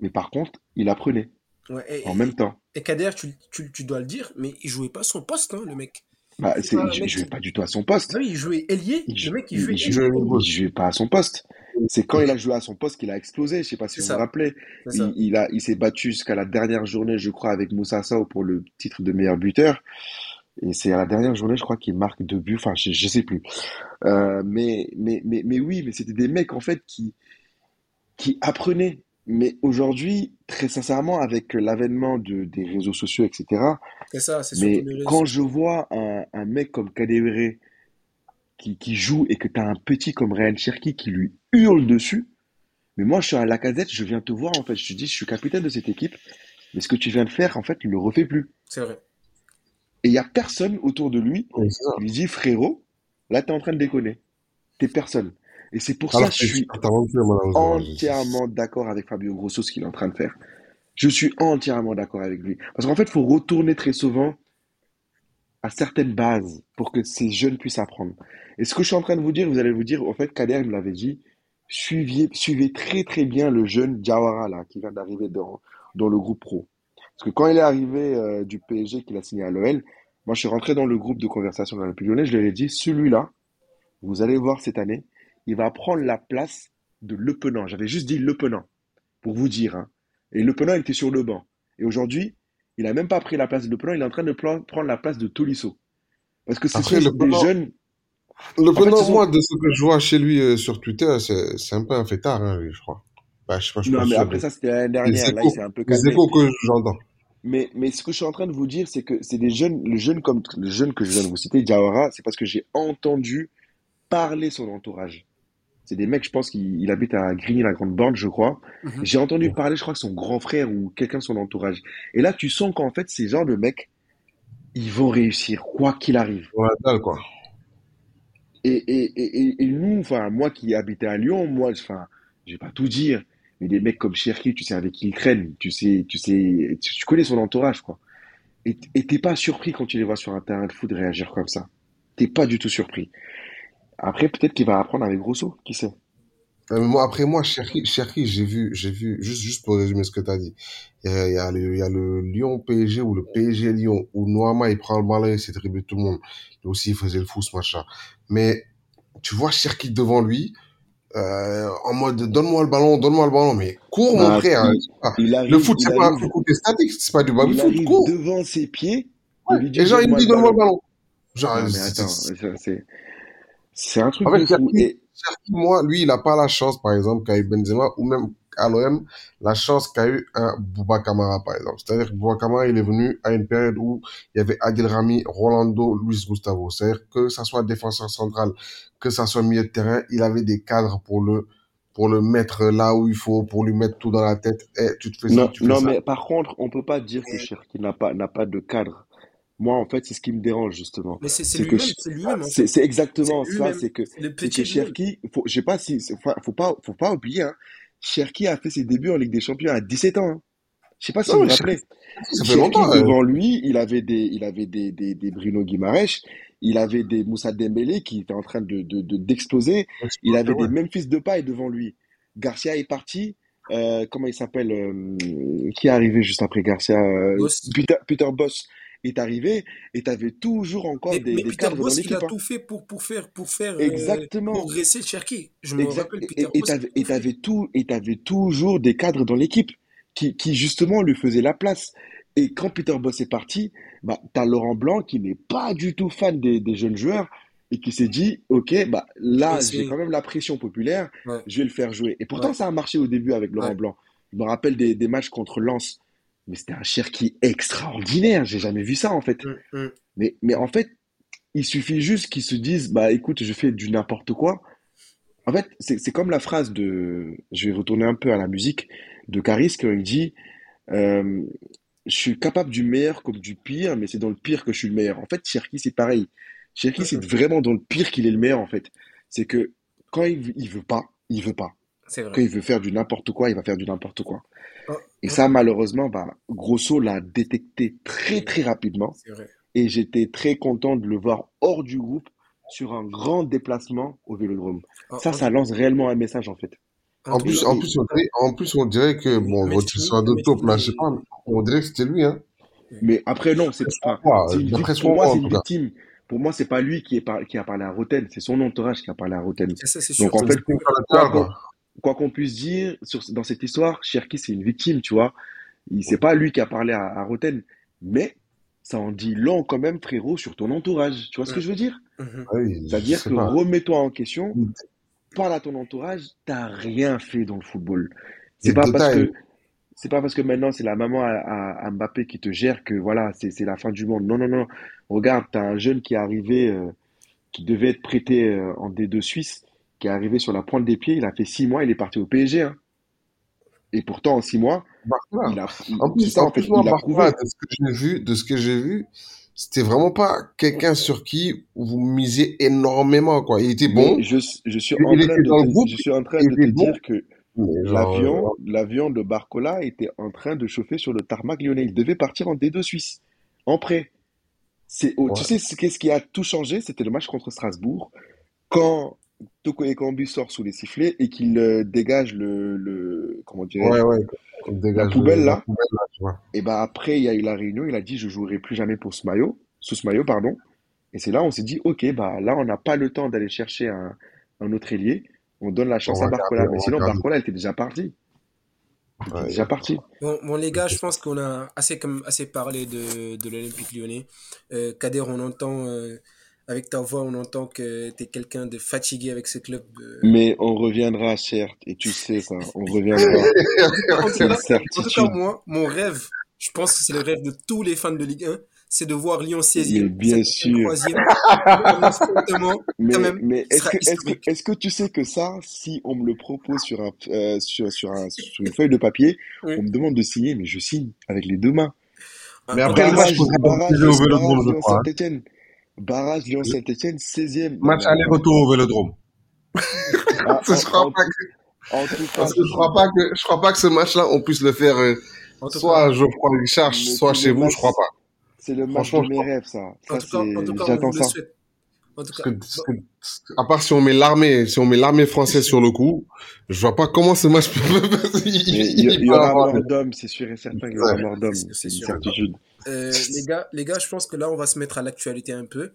mais par contre, il apprenait Ouais, et, en même temps. et Kader, tu, tu, tu dois le dire, mais il jouait pas son poste, hein, le mec. Bah, C'est il mec jouait qui- pas du tout à son poste. Ah oui, il jouait ailier, Il, le mec, il jouait il jouait il jouait pas à son poste. C'est quand il a joué à son poste qu'il a explosé. Je sais pas si vous vous rappelez. Il, il a, il s'est battu jusqu'à la dernière journée, je crois, avec Moussa Sow pour le titre de meilleur buteur. Et c'est à la dernière journée, je crois, qu'il marque deux buts. Enfin, je, je sais plus. Euh, mais, mais, mais, mais oui, mais c'était des mecs, en fait, qui, qui apprenaient. Mais aujourd'hui, très sincèrement, avec l'avènement de, des réseaux sociaux, etc., C'est ça, c'est mais surtout les réseaux quand je vois un, un mec comme Kadewere qui, qui joue et que tu as un petit comme Ryan Cherki qui lui hurle dessus, mais moi je suis à la casette, je viens te voir en fait, je te dis je suis capitaine de cette équipe, mais ce que tu viens de faire en fait, il ne le refait plus. C'est vrai. Et il n'y a personne autour de lui Oui, qui lui dit frérot, là tu es en train de déconner. T'es personne. Et c'est pour Alors ça que je suis entièrement d'accord avec Fabio Grosso, ce qu'il est en train de faire. Je suis entièrement d'accord avec lui. Parce qu'en fait, il faut retourner très souvent à certaines bases pour que ces jeunes puissent apprendre. Et ce que je suis en train de vous dire, vous allez vous dire, en fait, Kader me l'avait dit, suivez, suivez très très bien le jeune Diawara, là, qui vient d'arriver dans, le groupe pro. Parce que quand il est arrivé euh, du PSG, qu'il a signé à l'OL, moi je suis rentré dans le groupe de conversation dans le Lyonnais, je leur ai dit, celui-là, vous allez voir cette année, il va prendre la place de Le Penant. J'avais juste dit Le Penant, pour vous dire. Hein. Et Le Penant, il était sur le banc. Et aujourd'hui, il n'a même pas pris la place de Le Penant, il est en train de prendre la place de Tolisso. Parce que ce Après, sont Le des jeunes. Le fait, ce sont- moi, de ce que je vois chez lui euh, sur Twitter, c'est c'est un peu un fêtard, hein, je crois. Bah, je sais pas, je suis Non, mais sûr, après ça, c'était l'année Les dernière. Là, il s'est un peu Les calmé. échos que j'entends. Mais, mais ce que je suis en train de vous dire, c'est que c'est des jeunes, le jeune comme le jeune que je viens de vous citer, Diawara, c'est parce que j'ai entendu parler son entourage. C'est des mecs, je pense qu'il il habite à Grigny, la Grande Borne, je crois. Mhm. J'ai entendu parler, je crois que son grand frère ou quelqu'un de son entourage. Et là, tu sens qu'en fait, ces genres de mecs, ils vont réussir, quoi qu'il arrive. La dalle, quoi. Et, et, et, et- nous, enfin, moi qui habitais à Lyon, moi, enfin, je vais pas tout dire, mais des mecs comme Cherki, tu sais avec qui il traîne, tu sais, tu sais, tu, tu connais son entourage, quoi. Et et t'es pas surpris quand tu les vois sur un terrain de foot réagir comme ça. T'es pas du tout surpris. Après, peut-être qu'il va apprendre avec Grosso, qui sait. Euh, moi, après moi, Cherki, j'ai vu, j'ai vu, juste, juste pour résumer ce que tu as dit. Il y a, il y a le, il y a le Lyon PSG ou le PSG Lyon où Noama, il prend le ballon, il s'est dribblé tout le monde. Lui aussi, il faisait le fou, ce match-là. Mais, tu vois Cherki devant lui, euh, en mode, donne-moi le ballon, donne-moi le ballon, mais cours, mon Bah, frère. il- Ah, Il arrive, Le foot, c'est pas un foot statique, c'est pas du il baby-foot, arrive cours. devant ses pieds, Ouais. Et genre, il me dit, donne-moi le ballon. Genre, Non, mais attends, c'est- c'est, un truc En fait, fou. Et, moi, lui, il a pas la chance, par exemple, qu'a eu Benzema, ou même à l'OM, la chance qu'a eu un Bouba Kamara, par exemple. C'est-à-dire que Bouba Kamara, il est venu à une période où il y avait Adil Rami, Rolando, Luis Gustavo. C'est-à-dire que ça soit défenseur central, que ça soit milieu de terrain, il avait des cadres pour le, pour le mettre là où il faut, pour lui mettre tout dans la tête. Eh, tu te fais ça, Non, tu fais non, ça. mais par contre, on peut pas dire que Cherki n'a pas, n'a pas de cadre. Moi, en fait, c'est ce qui me dérange, justement. Mais c'est lui-même, c'est lui-même exactement ça, c'est que. Cherki, faut, je sais pas si, faut, faut pas, faut pas oublier, hein. Cherki a fait ses débuts en Ligue des Champions à 17 ans, hein. Je sais pas si Non, vous vous rappelez. ça fait longtemps. euh. devant lui, il avait des, il avait des, des, des Bruno Guimaraes, il avait des Moussa Dembélé qui était en train de, de, de- d'exploser, il avait Ouais. des Memphis Depay devant lui. Garcia est parti, euh, comment il s'appelle, euh, qui est arrivé juste après Garcia, euh. Peter, Peter Boss est arrivé, et t'avais toujours encore Mais, des, mais des Peter cadres dans Boss, il a l'équipe, hein. tout fait pour, pour faire, pour faire euh, Exactement. progresser Cherki. Je me Exact. rappelle, Et Peter et Boss, il a t'avais, tout et toujours des cadres dans l'équipe qui, qui justement lui faisaient la place. Et quand Peter Boss est parti, bah, t'as Laurent Blanc qui n'est pas du tout fan des, des jeunes joueurs et qui s'est dit, OK, bah, là, j'ai quand même la pression populaire, Ouais. je vais le faire jouer. Et pourtant, Ouais. ça a marché au début avec Laurent Ouais. Blanc. Je me rappelle des, des matchs contre Lens. Mais c'était un Cherki extraordinaire. J'ai jamais vu ça, en fait. Hum, hum. Mais, mais en fait, il suffit juste qu'ils se disent, bah écoute, je fais du n'importe quoi. En fait, c'est c'est comme la phrase de, je vais retourner un peu à la musique, de Caris quand il dit, euh, je suis capable du meilleur comme du pire, mais c'est dans le pire que je suis le meilleur. En fait, Cherki, c'est pareil. Cherki, c'est vraiment dans le pire qu'il est le meilleur, en fait. C'est que quand il, il veut pas, il veut pas. C'est Quand vrai. il veut faire du n'importe quoi, il va faire du n'importe quoi. Oh, Et oh, ça, malheureusement, bah, Grosso l'a détecté très, très rapidement vrai. et j'étais très content de le voir hors du groupe sur un grand déplacement au Vélodrome. En, Ça, ça lance réellement un message en fait. en plus, en plus, on dirait, en plus, on dirait que, bon, votre histoire de top, là, je sais pas, on dirait que c'était lui, hein. Mais après, non, c'est ce pour moi, c'est une victime. Pour moi, c'est pas lui qui, est par- qui a parlé à Roten, c'est son entourage qui a parlé à Roten. C'est ça, Donc sûr. en fait, latéral, qu'on quoi. qu'on puisse dire sur, dans cette histoire, Cherki, c'est une victime, tu vois. C'est pas lui qui a parlé à, à Roten, mais ça en dit long quand même, frérot, sur ton entourage. Tu vois ce que je veux dire? Mhm. Oui, C'est-à-dire que remets-toi en question, parle à ton entourage, t'as rien fait dans le football. C'est pas parce que c'est pas parce que maintenant c'est la maman à, à- à Mbappé qui te gère que voilà, c'est c'est la fin du monde. Non, non, non. Regarde, t'as un jeune qui est arrivé, euh, qui devait être prêté euh, en D2 Suisse, qui est arrivé sur la pointe des pieds. Il a fait six mois, il est parti au PSG. hein. Et pourtant, en six mois, il a, il- En plus, ça en fait, il a prouvé. de ce que j'ai vu, de ce que j'ai vu, c'était vraiment pas quelqu'un sur qui vous misez énormément, quoi. Il était bon, je, je suis il en train était de te, groupe, je suis en train de te bon, dire que L'avion, euh, l'avion de Barcola était en train de chauffer sur le tarmac lyonnais. Il devait partir en D2 Suisse, en prêt. C'est, tu sais ce qui a tout changé? C'était le match contre Strasbourg. Quand Toko Ekambi sort sous les sifflets et qu'il euh, dégage le, le, comment Ouais, dirais-je, ouais, on la poubelle le- la là. poubelle, là, tu vois. Et ben après, il y a eu la réunion. Il a dit, je jouerai plus jamais pour ce maillot, sous ce maillot, pardon. Et c'est là, on s'est dit, ok, bah là, on n'a pas le temps d'aller chercher un, un autre ailier. On donne la chance à Barcola. Mais sinon. Barcola, elle était déjà parti. Elle était Ouais, déjà parti. Bon, bon, les gars, je pense qu'on a assez, comme, assez parlé de, de l'Olympique lyonnais. Euh, Kader, on entend, euh, avec ta voix, on entend que tu es quelqu'un de fatigué avec ce club. Mais on reviendra, certes, et tu sais ça, on reviendra, En tout c'est une en tout cas, moi, mon rêve, je pense que c'est le rêve de tous les fans de Ligue 1, c'est de voir Lyon Mais 16e, bien 7e, sûr. 3e. Honnêtement, Mais, mais ce est-ce que, tu sais que ça, si on me le propose sur un, euh, sur, sur un, sur une feuille de papier, Oui. on me demande de signer, mais je signe avec les deux mains. Ah, Mais après, le match au Vélodrome, barrage je Crois. Barrage Lyon Saint-Etienne, 16e. Non, Match aller-retour au Vélodrome. Ah, je crois en, pas que, en tout cas, parce que je crois pas que, je crois pas que ce match-là, on puisse le faire, euh, soit cas, à Geoffroy Richard, soit chez vous, match, je crois pas. c'est le match Franchement, de mes crois. rêves, ça. en Ça, tout cas, en tout c'est, cas, on j'attends vous le ça. souhaite. En tout Parce cas, que, parce que- à part si on met l'armée, si on met l'armée française sur le coup, je vois pas comment ce match peut, il, il il y, il aura avoir. mort d'homme, c'est sûr et certain qu'il y aura mort d'homme. c'est une certitude. Euh, les gars, les gars, je pense que là, on va se mettre à l'actualité un peu,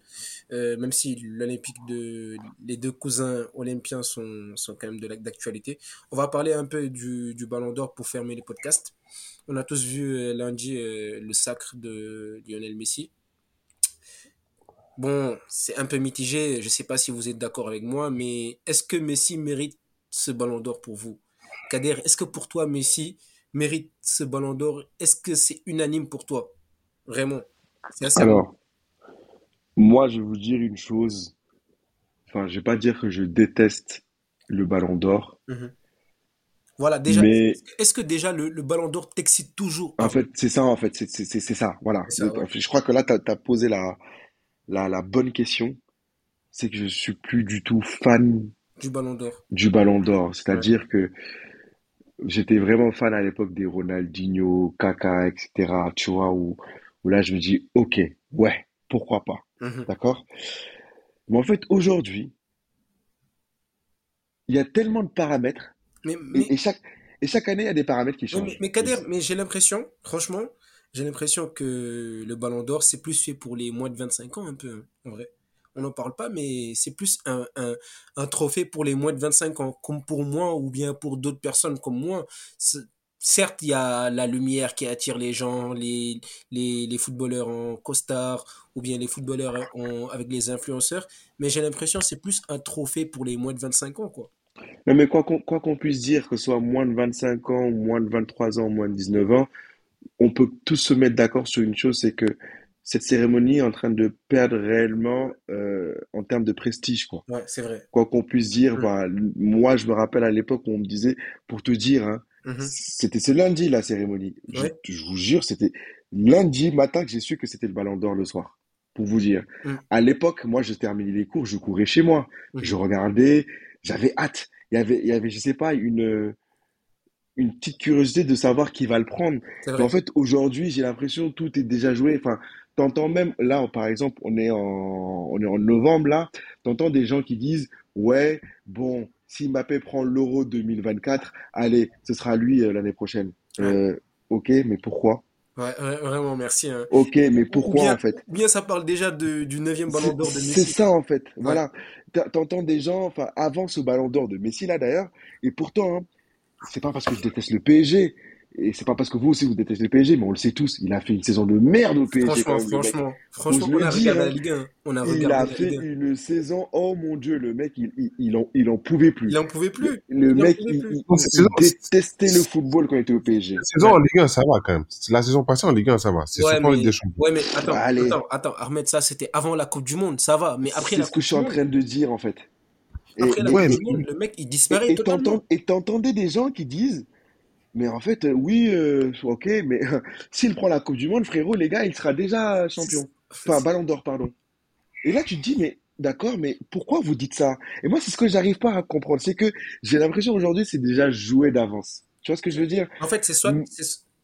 Euh, même si l'Olympique de les deux cousins olympiens sont, sont quand même de la- d'actualité. On va parler un peu du, du Ballon d'Or pour fermer les podcasts. On a tous vu euh, lundi euh, le sacre de Lionel Messi. Bon, c'est un peu mitigé. Je sais pas si vous êtes d'accord avec moi, mais est-ce que Messi mérite ce Ballon d'Or pour vous? Kader, est-ce que pour toi, Messi mérite ce Ballon d'Or? Est-ce que c'est unanime pour toi? Vraiment. C'est assez Alors, moi, je vais vous dire une chose. Enfin, je vais pas dire que je déteste le Ballon d'Or, Mhm. Voilà, déjà, mais est-ce que déjà le, le Ballon d'Or t'excite toujours? En fait, c'est ça, en fait, c'est ça, voilà. C'est ça, ouais. Je crois que là, tu as, posé la, la, la bonne question. C'est que je suis plus du tout fan Du Ballon d'Or. du Ballon d'Or. Ouais. C'est-à-dire que j'étais vraiment fan à l'époque des Ronaldinho, Kaka, etc. Tu vois, où, où là, je me dis, ok, ouais, pourquoi pas, Mhm. d'accord? Mais en fait, aujourd'hui, il y a tellement de paramètres Mais, et, mais, et chaque, et chaque année, il y a des paramètres qui mais, changent. mais Et Kader, mais j'ai l'impression, franchement, j'ai l'impression que le Ballon d'Or, c'est plus fait pour les moins de 25 ans, un peu, hein, en vrai. On n'en parle pas, mais c'est plus un, un, trophée pour les moins de 25 ans, comme pour moi, ou bien pour d'autres personnes comme moi. Certes, il y a la lumière qui attire les gens, les, les, footballeurs en costard, ou bien les footballeurs avec les influenceurs, mais j'ai l'impression que c'est plus un trophée pour les moins de 25 ans, quoi. Non, mais quoi qu'on qu'on puisse dire, que ce soit moins de 25 ans, moins de 23 ans, moins de 19 ans, on peut tous se mettre d'accord sur une chose, c'est que cette cérémonie est en train de perdre réellement euh, en termes de prestige, quoi. Ouais, c'est vrai. Quoi qu'on puisse dire, Mm. bah, moi, je me rappelle à l'époque où on me disait, pour te dire, hein, Mhm. c'était ce lundi, la cérémonie. Je, Ouais. je vous jure, c'était lundi matin que j'ai su que c'était le Ballon d'Or le soir, pour vous dire. Mm. À l'époque, moi, je terminais les cours, je courais chez moi. Mhm. Je regardais, j'avais hâte. Il y avait, il y avait, je sais pas, une, une petite curiosité de savoir qui va le prendre. C'est Mais en fait, aujourd'hui, j'ai l'impression que tout est déjà joué. Enfin, t'entends même, là, par exemple, on est en, on est en novembre, là, t'entends des gens qui disent, ouais, bon, si Mbappé prend l'Euro 2024, allez, ce sera lui euh, l'année prochaine. Euh, ok, mais pourquoi? Ouais, vraiment, merci. hein. Ok, mais Ou, ou pourquoi, bien, en fait? bien ça parle déjà de, du neuvième ballon C'est d'or de c'est Messi. ça en fait, Ouais. voilà. T'entends des gens, enfin avant ce ballon d'or de Messi là d'ailleurs, et pourtant, hein, c'est pas parce que je déteste le PSG, et c'est pas parce que vous aussi vous détestez le PSG, mais on le sait tous, il a fait une saison de merde au PSG Franchement, même, franchement, franchement, on a dire, regardé la. Ligue 1. On a Il a la fait Ligue 1. une saison, oh mon Dieu, le mec, il, il, il en, il en pouvait plus. Il en pouvait plus. le Il mec, il, plus. il, Non, il- cette il saison, détestait le football quand il était au PSG. cette saison Ouais. en Ligue 1, ça va quand même. La saison passée en Ligue 1, ça va. C'est Ouais, surtout en Ligue mais, des Champions. ouais, mais attends, Allez, attends, attends, Ahmed, ça c'était avant la Coupe du Monde, ça va. Mais après c'est la ce que je suis en train de dire en fait. Et, après la Ouais, Coupe mais du Monde, le mec il disparaît et totalement. et t'entendais des gens qui disent, Mais en fait, euh, oui, euh, ok, mais s'il prend la Coupe du Monde, frérot, les gars, il sera déjà champion. Enfin, ballon d'or, pardon. Et là, tu te dis, mais d'accord, mais pourquoi vous dites ça? Et moi, c'est ce que j'arrive pas à comprendre. C'est que j'ai l'impression aujourd'hui, c'est déjà joué d'avance. Tu vois ce que je veux dire? En fait, c'est soit, Mm.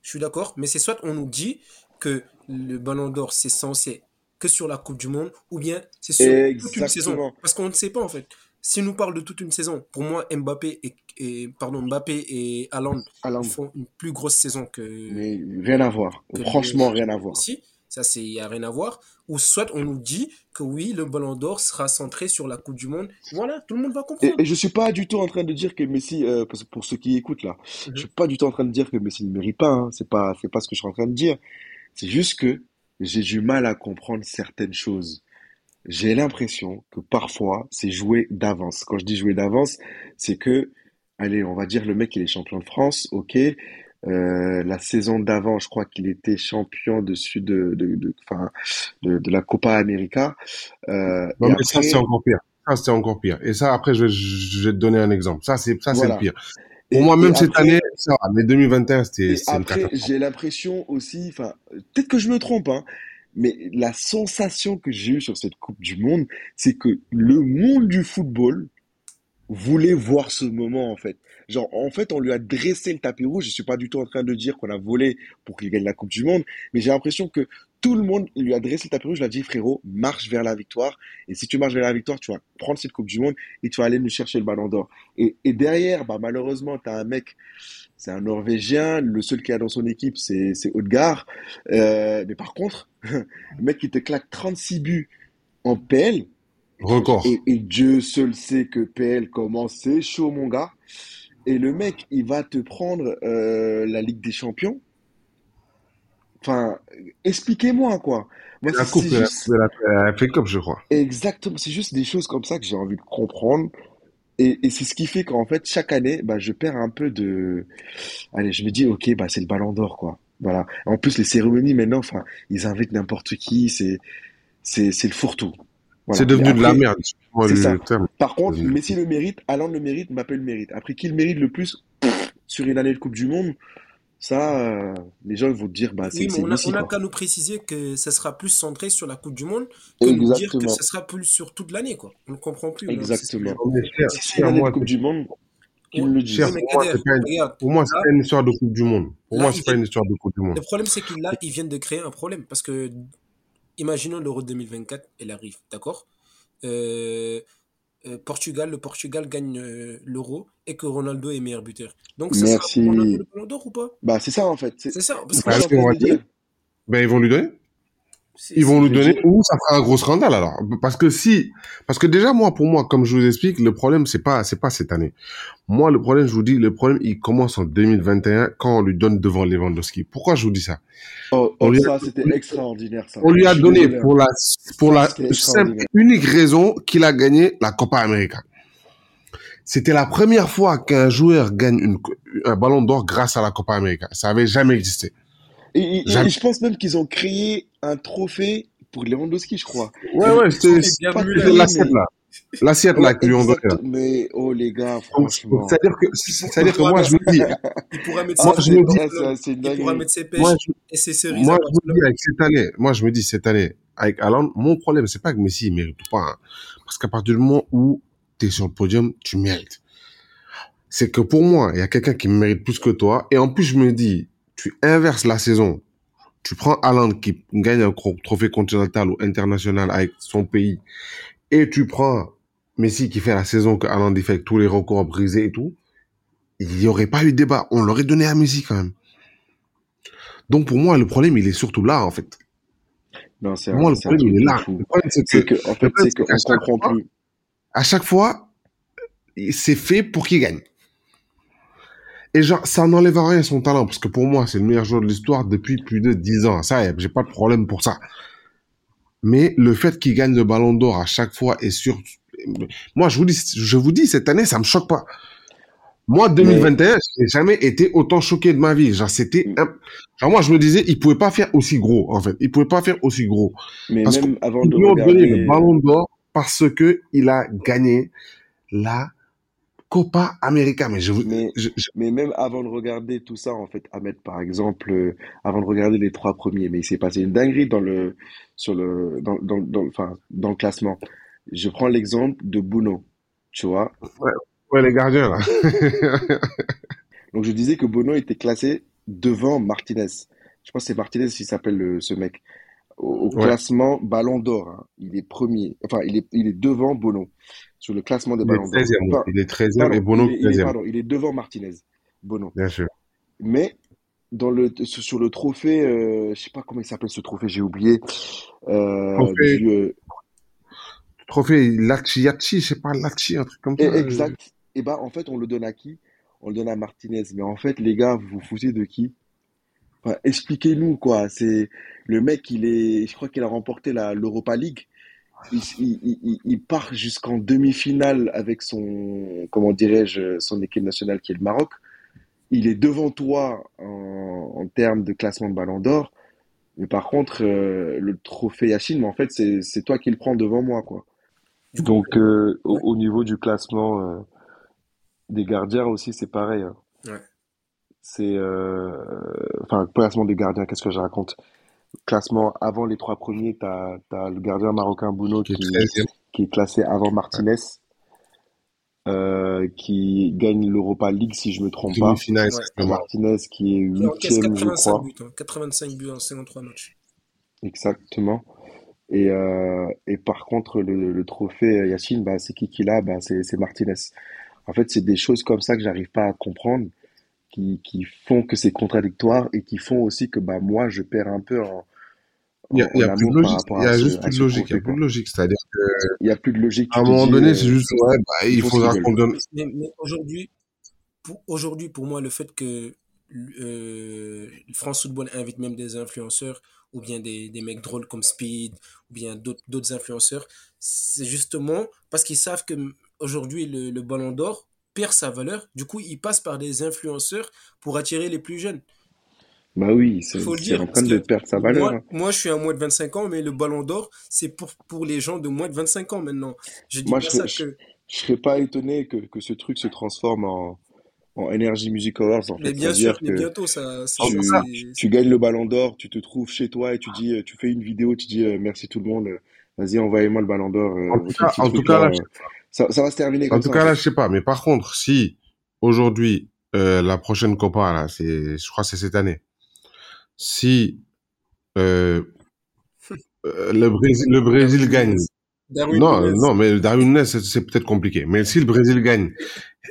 je suis d'accord, mais c'est soit on nous dit que le Ballon d'Or c'est censé que sur la Coupe du Monde, ou bien c'est sur toute une saison. Parce qu'on ne sait pas en fait. Si on nous parle de toute une saison, pour moi, Mbappé et, et- pardon, Mbappé et Haaland Haaland. ils font une plus grosse saison que, Mais rien à voir. Franchement, le- rien à voir. Messi. Ça, c'est, y a rien à voir. Ou soit on nous dit que oui, le Ballon d'Or sera centré sur la Coupe du Monde. Voilà, tout le monde va comprendre. et je suis pas du tout en train de dire que Messi, euh, parce pour ceux qui écoutent là, Mhm. je suis pas du tout en train de dire que Messi ne mérite pas. Hein. C'est pas, c'est pas ce que je suis en train de dire. C'est juste que j'ai du mal à comprendre certaines choses. J'ai l'impression que parfois c'est joué d'avance. Quand je dis joué d'avance, c'est que, allez, on va dire le mec il est champion de France, ok. Euh, la saison d'avant, je crois qu'il était champion dessus de, de, de, de, de la Copa América. Euh, Non, mais ça, c'est encore pire. Ça, c'est encore pire. Et ça, après, je, vais- je vais te donner un exemple. Ça, c'est, ça, c'est Voilà. le pire. Pour moi, même cette après- année, ça va. Mais 2021, c'était, après, j'ai l'impression aussi, enfin, peut-être que je me trompe, hein, mais la sensation que j'ai eue sur cette Coupe du Monde, c'est que le monde du football voulait voir ce moment, en fait. Genre, en fait, on lui a dressé le tapis rouge. Je suis pas du tout en train de dire qu'on a volé pour qu'il gagne la Coupe du Monde, mais j'ai l'impression que tout le monde lui a dressé le tapis rouge, lui a dit, frérot, marche vers la victoire. Et si tu marches vers la victoire, tu vas prendre cette Coupe du Monde et tu vas aller nous chercher le ballon d'or. Et, et derrière, bah, malheureusement, tu as un mec, c'est un Norvégien, le seul qui a dans son équipe, c'est, Odegaard. Euh, mais par contre, le mec qui te claque 36 buts en PL, Record. et, et Dieu seul sait que PL commence, c'est chaud, mon gars. Et le mec, il va te prendre euh, la Ligue des Champions. Enfin, expliquez-moi, quoi. Moi, La coupe, c'est la, juste... la, la FA Cup, je crois. Exactement, c'est juste des choses comme ça que j'ai envie de comprendre. Et, et c'est ce qui fait qu'en fait, chaque année, bah, je perds un peu de... Allez, je me dis, ok, bah, c'est le ballon d'or, quoi. Voilà. En plus, les cérémonies, maintenant, enfin, ils invitent n'importe qui, c'est, c'est, c'est le fourre-tout. Voilà. C'est devenu de la merde. c'est ça. terme. Par contre. Messi le mérite, Haaland le mérite, Mbappé le mérite. Après, qui le mérite le plus? Pff, sur une année de Coupe du Monde, ça, euh, les gens vont te dire, bah, c'est, Oui, on a, Messi, on a quoi. qu'à nous préciser que ça sera plus centré sur la Coupe du Monde que nous dire que Exactement. ça sera plus sur toute l'année, quoi. On ne comprend plus. C'est- Exactement. C'est moi, Coupe du Monde, qu'ils le disent. pour moi, c'est pas une, histoire de Coupe du Monde. Pour là, moi, c'est pas une histoire de Coupe du Monde. Le problème, c'est que là, ils viennent de créer un problème. Parce que, imaginons l'Euro 2024, elle arrive, d'accord? Euh, euh, Portugal, le Portugal gagne euh, l'Euro et que Ronaldo est meilleur buteur. Donc, ça sera Merci. pour Ronaldo le Ballon d'Or ou pas? Bah, c'est ça, en fait. C'est ça. Parce c'est que que Bah, on va dire. Ben, ils vont lui donner. Ils vont lui donner ou ça fera un gros scandale alors. Parce que si, parce que déjà moi, pour moi, comme je vous explique, le problème c'est pas, c'est pas cette année. Moi, le problème, je vous dis, le problème, il commence en 2021 quand on lui donne devant Lewandowski. Pourquoi je vous dis ça? Oh, On oh, lui a- ça, c'était extraordinaire, ça. On lui a donné désolé, hein. pour la, pour Ça, la simple, unique raison qu'il a gagné la Copa América. C'était la première fois qu'un joueur gagne une, un ballon d'or grâce à la Copa América. Ça avait jamais existé. Et, et- et Jamais. je pense même qu'ils ont créé un trophée pour Lewandowski, je crois. Ouais, ouais, c'était, C'est bien pas mieux, c'était payé, l'assiette là. L'assiette là qu'ils lui ont donné. Mais, oh, les gars, franchement. C'est-à-dire que, c'est-à-dire que moi, je me dis, Il pourra mettre Moi, ses je pêches me dis- dans Ah, une il pourra mettre ses pêches moi, je, et ses cerises moi, je me dis avec cette année, moi, je me dis cette année, avec Alan, mon problème, c'est pas que Messi, il mérite pas, hein. Parce qu'à partir du moment où t'es sur le podium, tu mérites. C'est que pour moi, il y a quelqu'un qui mérite plus que toi. Et en plus, je me dis, tu inverses la saison. Tu prends Alan qui gagne un trophée continental ou international avec son pays. Et tu prends Messi qui fait la saison que Alan fait avec tous les records brisés et tout. Il n'y aurait pas eu débat. On l'aurait donné à Messi quand même. Donc pour moi, le problème, il est surtout là, en fait. Non, c'est moi, le problème, il est de là. fou. Le problème, c'est C'est que, que, en fait, problème, c'est c'est qu'à qu'on chaque comprend fois- plus. à chaque fois, c'est fait pour qu'il gagne. Et genre, ça n'enlève à rien son talent, parce que pour moi, c'est le meilleur joueur de l'histoire depuis plus de 10 ans. Ça, j'ai pas de problème pour ça. Mais le fait qu'il gagne le ballon d'or à chaque fois est sûr. Moi, je vous dis, je vous dis, cette année, ça me choque pas. Moi, 2021, j'ai jamais été autant choqué de ma vie. Genre, c'était, un- genre, moi, je me disais, il pouvait pas faire aussi gros, en fait. Il pouvait pas faire aussi gros. Mais Parce même avant de regarder. le ballon d'or parce que il a gagné la Copa América. Mais je vous, Mais- je- je- Mais même avant de regarder tout ça, en fait, Ahmed, par exemple, euh, avant de regarder les trois premiers, mais il s'est passé une dinguerie dans le, sur le, dans, dans, dans, enfin, dans le classement. Je prends l'exemple de Bono, tu vois? ouais, les gardiens, là. Donc, je disais que Bono était classé devant Martinez. Je pense que c'est Martinez qui s'appelle le- ce mec. Au, au Ouais. classement Ballon d'Or, hein. Il est premier. Enfin, il est, il est devant Bono sur le classement des Ballons d'Or. 13e. Enfin, Il est 13e pardon, et Bono il est, il est- 13e. pardon, il est devant Martinez. Bono. Bien sûr. Mais dans le, sur le trophée, euh, je sais pas comment il s'appelle ce trophée, j'ai oublié. Euh, Trophée- du, euh, Trophée Lachi, Yachi, je sais pas, Lachi, un truc comme ça. eh, exact. Et bah, en fait, on le donne à qui? On le donne à Martinez. Mais en fait, les gars, vous vous foutez de qui? Enfin, expliquez-nous, quoi. C'est, le mec, il est, je crois qu'il a remporté l'Europa League. Il, il, il, il part jusqu'en demi-finale avec son, comment dirais-je, son équipe nationale qui est le Maroc. il est devant toi en, en termes de classement de Ballon d'Or. Mais par contre, euh, le trophée Yachine, mais en fait, c'est c'est toi qui le prends devant moi, quoi. Donc, euh, au, ouais, au niveau du classement euh, des gardiens aussi, c'est pareil. hein. ouais. C'est, euh, enfin, classement des gardiens, qu'est-ce que je raconte? Classement avant les trois premiers, t'as, t'as le gardien marocain Bouno Qui est qui, 13e. qui est classé avant Ouais. Martinez, euh, qui gagne l'Europa League, si je me trompe pas. Ouais. Martinez qui est Qui encaisse huitième, je 85 crois. buts, hein. 85 buts en 53 matchs. Exactement. Et, euh, et par contre, le, le trophée Yacine, bah, c'est qui qui l'a? Bah, c'est, c'est Martinez. En fait, c'est des choses comme ça que j'arrive pas à comprendre, qui, qui font que c'est contradictoire et qui font aussi que bah, moi, je perds un peu en, Il y a, y a plus de amour par logique. Il y a ce, juste à plus de logique. Il y a plus de logique. C'est-à-dire que, Il y a plus de logique, à un moment donné, c'est euh, juste, ouais, bah, ils il faudra qu'on donne. Mais, mais aujourd'hui, pour, aujourd'hui, pour moi, le fait que euh, France Football invite même des influenceurs ou bien des, des mecs drôles comme Speed ou bien d'autres d'autres influenceurs, c'est justement parce qu'ils savent que aujourd'hui le, le Ballon d'Or perd sa valeur. Du coup, ils passent par des influenceurs pour attirer les plus jeunes. Bah oui, Il c'est, faut le c'est dire en train de perdre sa valeur. moi, hein. moi, je suis à moins de 25 ans, mais le Ballon d'Or, c'est pour, pour les gens de moins de 25 ans maintenant. Je dis Moi, pas je serais, ça je, que. je serais pas étonné que, que ce truc se transforme en, en Energy Music Awards, en Mais fait. bien sûr, mais que bientôt, ça, ça, tu, tu gagnes le ballon d'or, tu te trouves chez toi et tu dis, euh, tu fais une vidéo, tu dis euh, merci tout le monde, euh, vas-y, envoyez-moi le ballon d'or, euh, En tout cas, petit en tout truc cas, là. là, je ça, ça va se terminer En comme tout ça, cas, en là, je sais pas. Mais par contre, si aujourd'hui, euh, la prochaine Copa, là, c'est, je crois que c'est cette année. Si euh, euh, le Brésil, le Brésil Darwin gagne. Darwin Non, Nunez. non, mais Darwin Nunez, c'est, peut-être compliqué. Mais si le Brésil gagne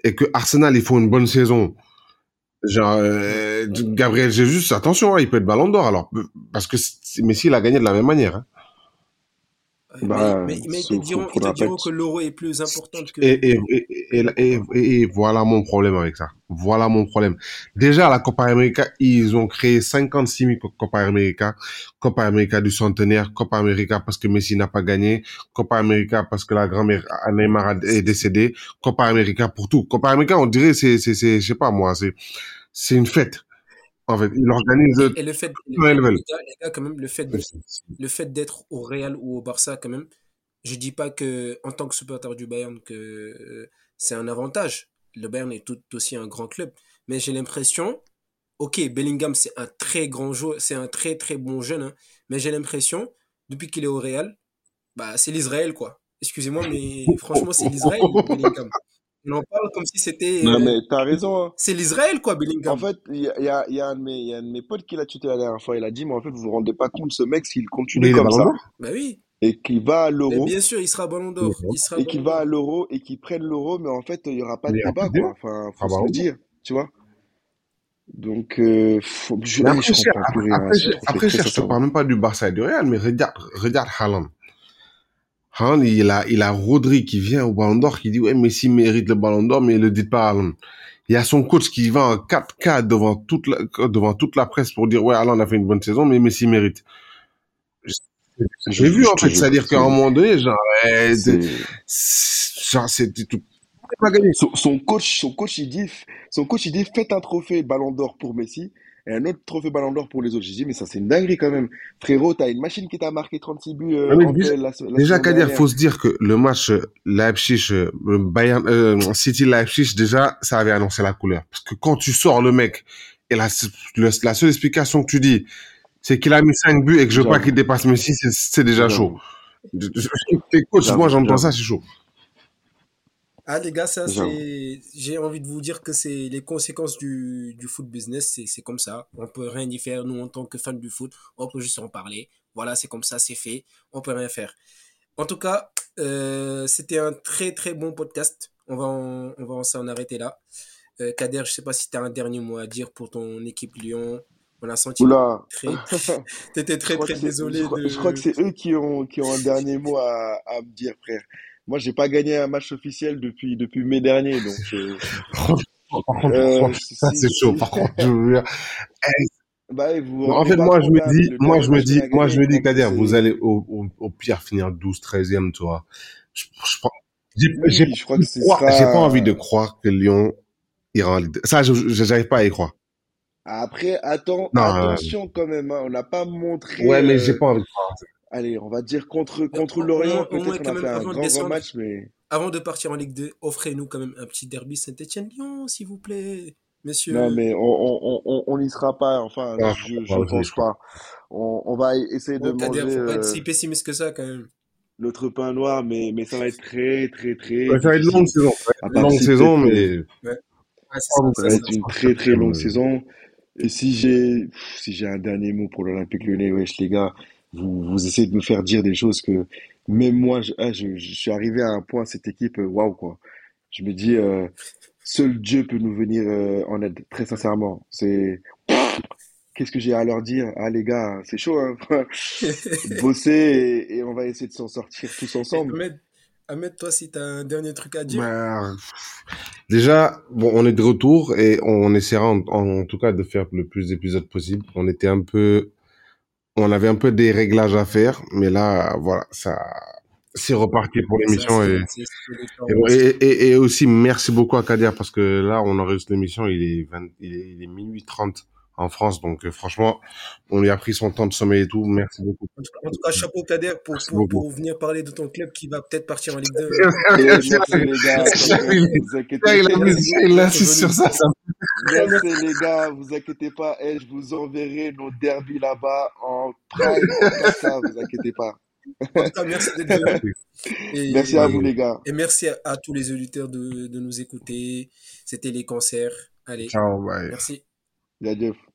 et que Arsenal, ils font une bonne saison, genre euh, Gabriel Jesus, attention, hein, il peut être Ballon d'Or. Alors, parce que c'est- Messi, il a gagné de la même manière. Hein. Mais, Bah, mais, mais ils te diront, ils te diront que l'euro est plus importante que. Et, et, et, et, voilà mon problème avec ça. Voilà mon problème. Déjà, la Copa América, ils ont créé 56 000 Copa América. Copa América du centenaire, Copa América parce que Messi n'a pas gagné, Copa América parce que la grand-mère Neymar est décédée, Copa América pour tout. Copa América, on dirait, c'est, c'est, c'est, je sais pas moi, c'est, c'est une fête. En fait, ils organisent Et, et le fait, le quand fait- ils veulent. les gars, les gars, quand même, le fait de, le fait d'être au Real ou au Barça, quand même, je dis pas que, en tant que supporter du Bayern, que euh, c'est un avantage. Le Bayern est tout aussi un grand club. Mais j'ai l'impression, ok, Bellingham, c'est un très grand joueur, c'est un très très bon jeune, hein, mais j'ai l'impression, depuis qu'il est au Real, bah, c'est l'Israël, quoi. Excusez-moi, mais franchement, c'est l'Israël, Bellingham. On en parle comme si c'était. Non, mais t'as raison, hein. c'est l'Israël, quoi, En Bellingham. fait, il y a, il y a, il y a un de mes, il y a un de mes potes qui l'a tuté la dernière fois. Il a dit, mais en fait, vous vous rendez pas compte, ce mec, s'il continue il est comme ça. Bah oui. et qu'il va à Mais l'euro, bien sûr, il sera Ballon d'Or. Il sera et qu'il Ballon va à d'Or. l'euro, et qu'il prenne l'euro, mais en fait, il y aura pas de Il y a débat, de quoi. débat. Enfin, Ah faut bah se le oui. dire, tu vois. Donc, euh, faut- je, Mais eh, après, je cher, comprends plus après, rien à après, ce cher, trophée, après, très cher, je te sincèrement. parle même pas du Barça et du Real, mais regarde, regarde Haaland. Haaland, il a, il a Rodri qui vient au Ballon d'Or, qui dit, ouais, Messi mérite le Ballon d'Or, mais il le dit pas à. Il y a son coach qui va en 4K devant toute la, devant toute la presse pour dire, ouais, Haaland a fait une bonne saison, mais Messi mérite. J'ai vu, en fait, c'est-à-dire qu'à un moment donné, genre, eh, c'était tout. Son, son coach, son coach, il dit, son coach, il dit, faites un trophée Ballon d'Or pour Messi et un autre trophée Ballon d'Or pour les autres. J'ai dit, mais ça, c'est une dinguerie quand même. Frérot, t'as une machine qui t'a marqué 36 buts euh, Ah, déjà, la, déjà Kader, faut se dire que le match euh, Leipzig, euh, Bayern, euh, City Leipzig, déjà, ça avait annoncé la couleur. Parce que quand tu sors le mec, et la, le- la seule explication que tu dis, c'est qu'il a mis 5 buts et que je veux pas qu'il dépasse Messi, c'est c'est déjà chaud. T'es coach, moi j'entends ça, c'est chaud. Ah les gars, ça c'est, j'ai envie de vous dire que c'est les conséquences du, du foot business, c'est, comme ça. On peut rien y faire, nous en tant que fans du foot, on peut juste en parler. Voilà, c'est comme ça, c'est fait, on peut rien faire. En tout cas, euh, c'était un très très bon podcast. On va en, on va en s'en arrêter là. Euh, Kader, je sais pas si tu as un dernier mot à dire pour ton équipe Lyon. On a senti Oula. très, t'étais très très désolé je crois, je crois que c'est eux qui ont, qui ont un dernier mot à, à me dire, frère. Moi, j'ai pas gagné un match officiel depuis, depuis mai dernier, donc, euh, euh, ça c'est chaud. Par contre, je veux dire, eh, bah, vous non, en fait, moi je me dis, moi je me dis, moi je me dis, Kader, vous allez au, au, au pire finir 12, 13e, toi. Je, je, j'ai oui, pas je crois envie que de ce croire, j'ai pas envie de croire que Lyon ira en Ligue 2. Ça, j'arrive pas à y croire. Après, attends, Non, attention quand même, hein, on n'a pas montré. Ouais, mais euh, j'ai pas envie de croire. Allez, on va dire contre, contre au- au Lorient, peut-être quand on a même, fait un grand, grand match, mais. Avant de partir en Ligue 2, offrez-nous quand même un petit derby Saint-Etienne-Lyon, s'il vous plaît, messieurs. Non, mais on on, on, on n'y sera pas, enfin, Ah, je, oser, pense pas. On, on va essayer de Bon, Kader, manger faut pas être euh, si pessimiste que ça quand même. notre pain noir, mais, mais ça va être très, très, très. Ouais, ça va être longue saison. Ça va À être une part longue si saison, mais euh, Ouais, Ça ça, va Ça être une très, très longue Euh, saison. Et si j'ai, si j'ai un dernier mot pour l'Olympique Lyonnais, wesh, les gars, vous, vous essayez de me faire dire des choses que même moi, je, ah, je, je suis arrivé à un point, cette équipe, euh, waouh, quoi. Je me dis, euh, seul Dieu peut nous venir euh, en aide, très sincèrement. C'est, qu'est-ce que j'ai à leur dire? Ah, les gars, c'est chaud, hein. Bosser et, et on va essayer de s'en sortir tous ensemble. Ahmed, Ahmed, toi, si t'as un dernier truc à dire, bah, déjà, bon, on est de retour et on essaiera en, en tout cas de faire le plus d'épisodes possible. On était un peu, on avait un peu des réglages à faire, mais là, voilà, ça, c'est reparti pour l'émission et, et, bon, et, et- et aussi merci beaucoup à Kader parce que là, on enregistre l'émission, il est 20, il est, il est minuit 30 en France, donc euh, franchement, on lui a pris son temps de sommeil et tout. Merci beaucoup. En tout, cas, chapeau Kader pour, venir parler de ton club qui va peut-être partir en Ligue 2. Et merci les gars, Il insiste sur ça, ça Merci les gars, vous inquiétez pas, Eh, je vous enverrai nos derbies là-bas en prime, en 4K, vous inquiétez pas. Cas, merci d'être venu. Et, Merci à vous les gars. et merci à, à tous les auditeurs de, de nous écouter. C'était les concerts. Allez, Ciao, bye. merci. that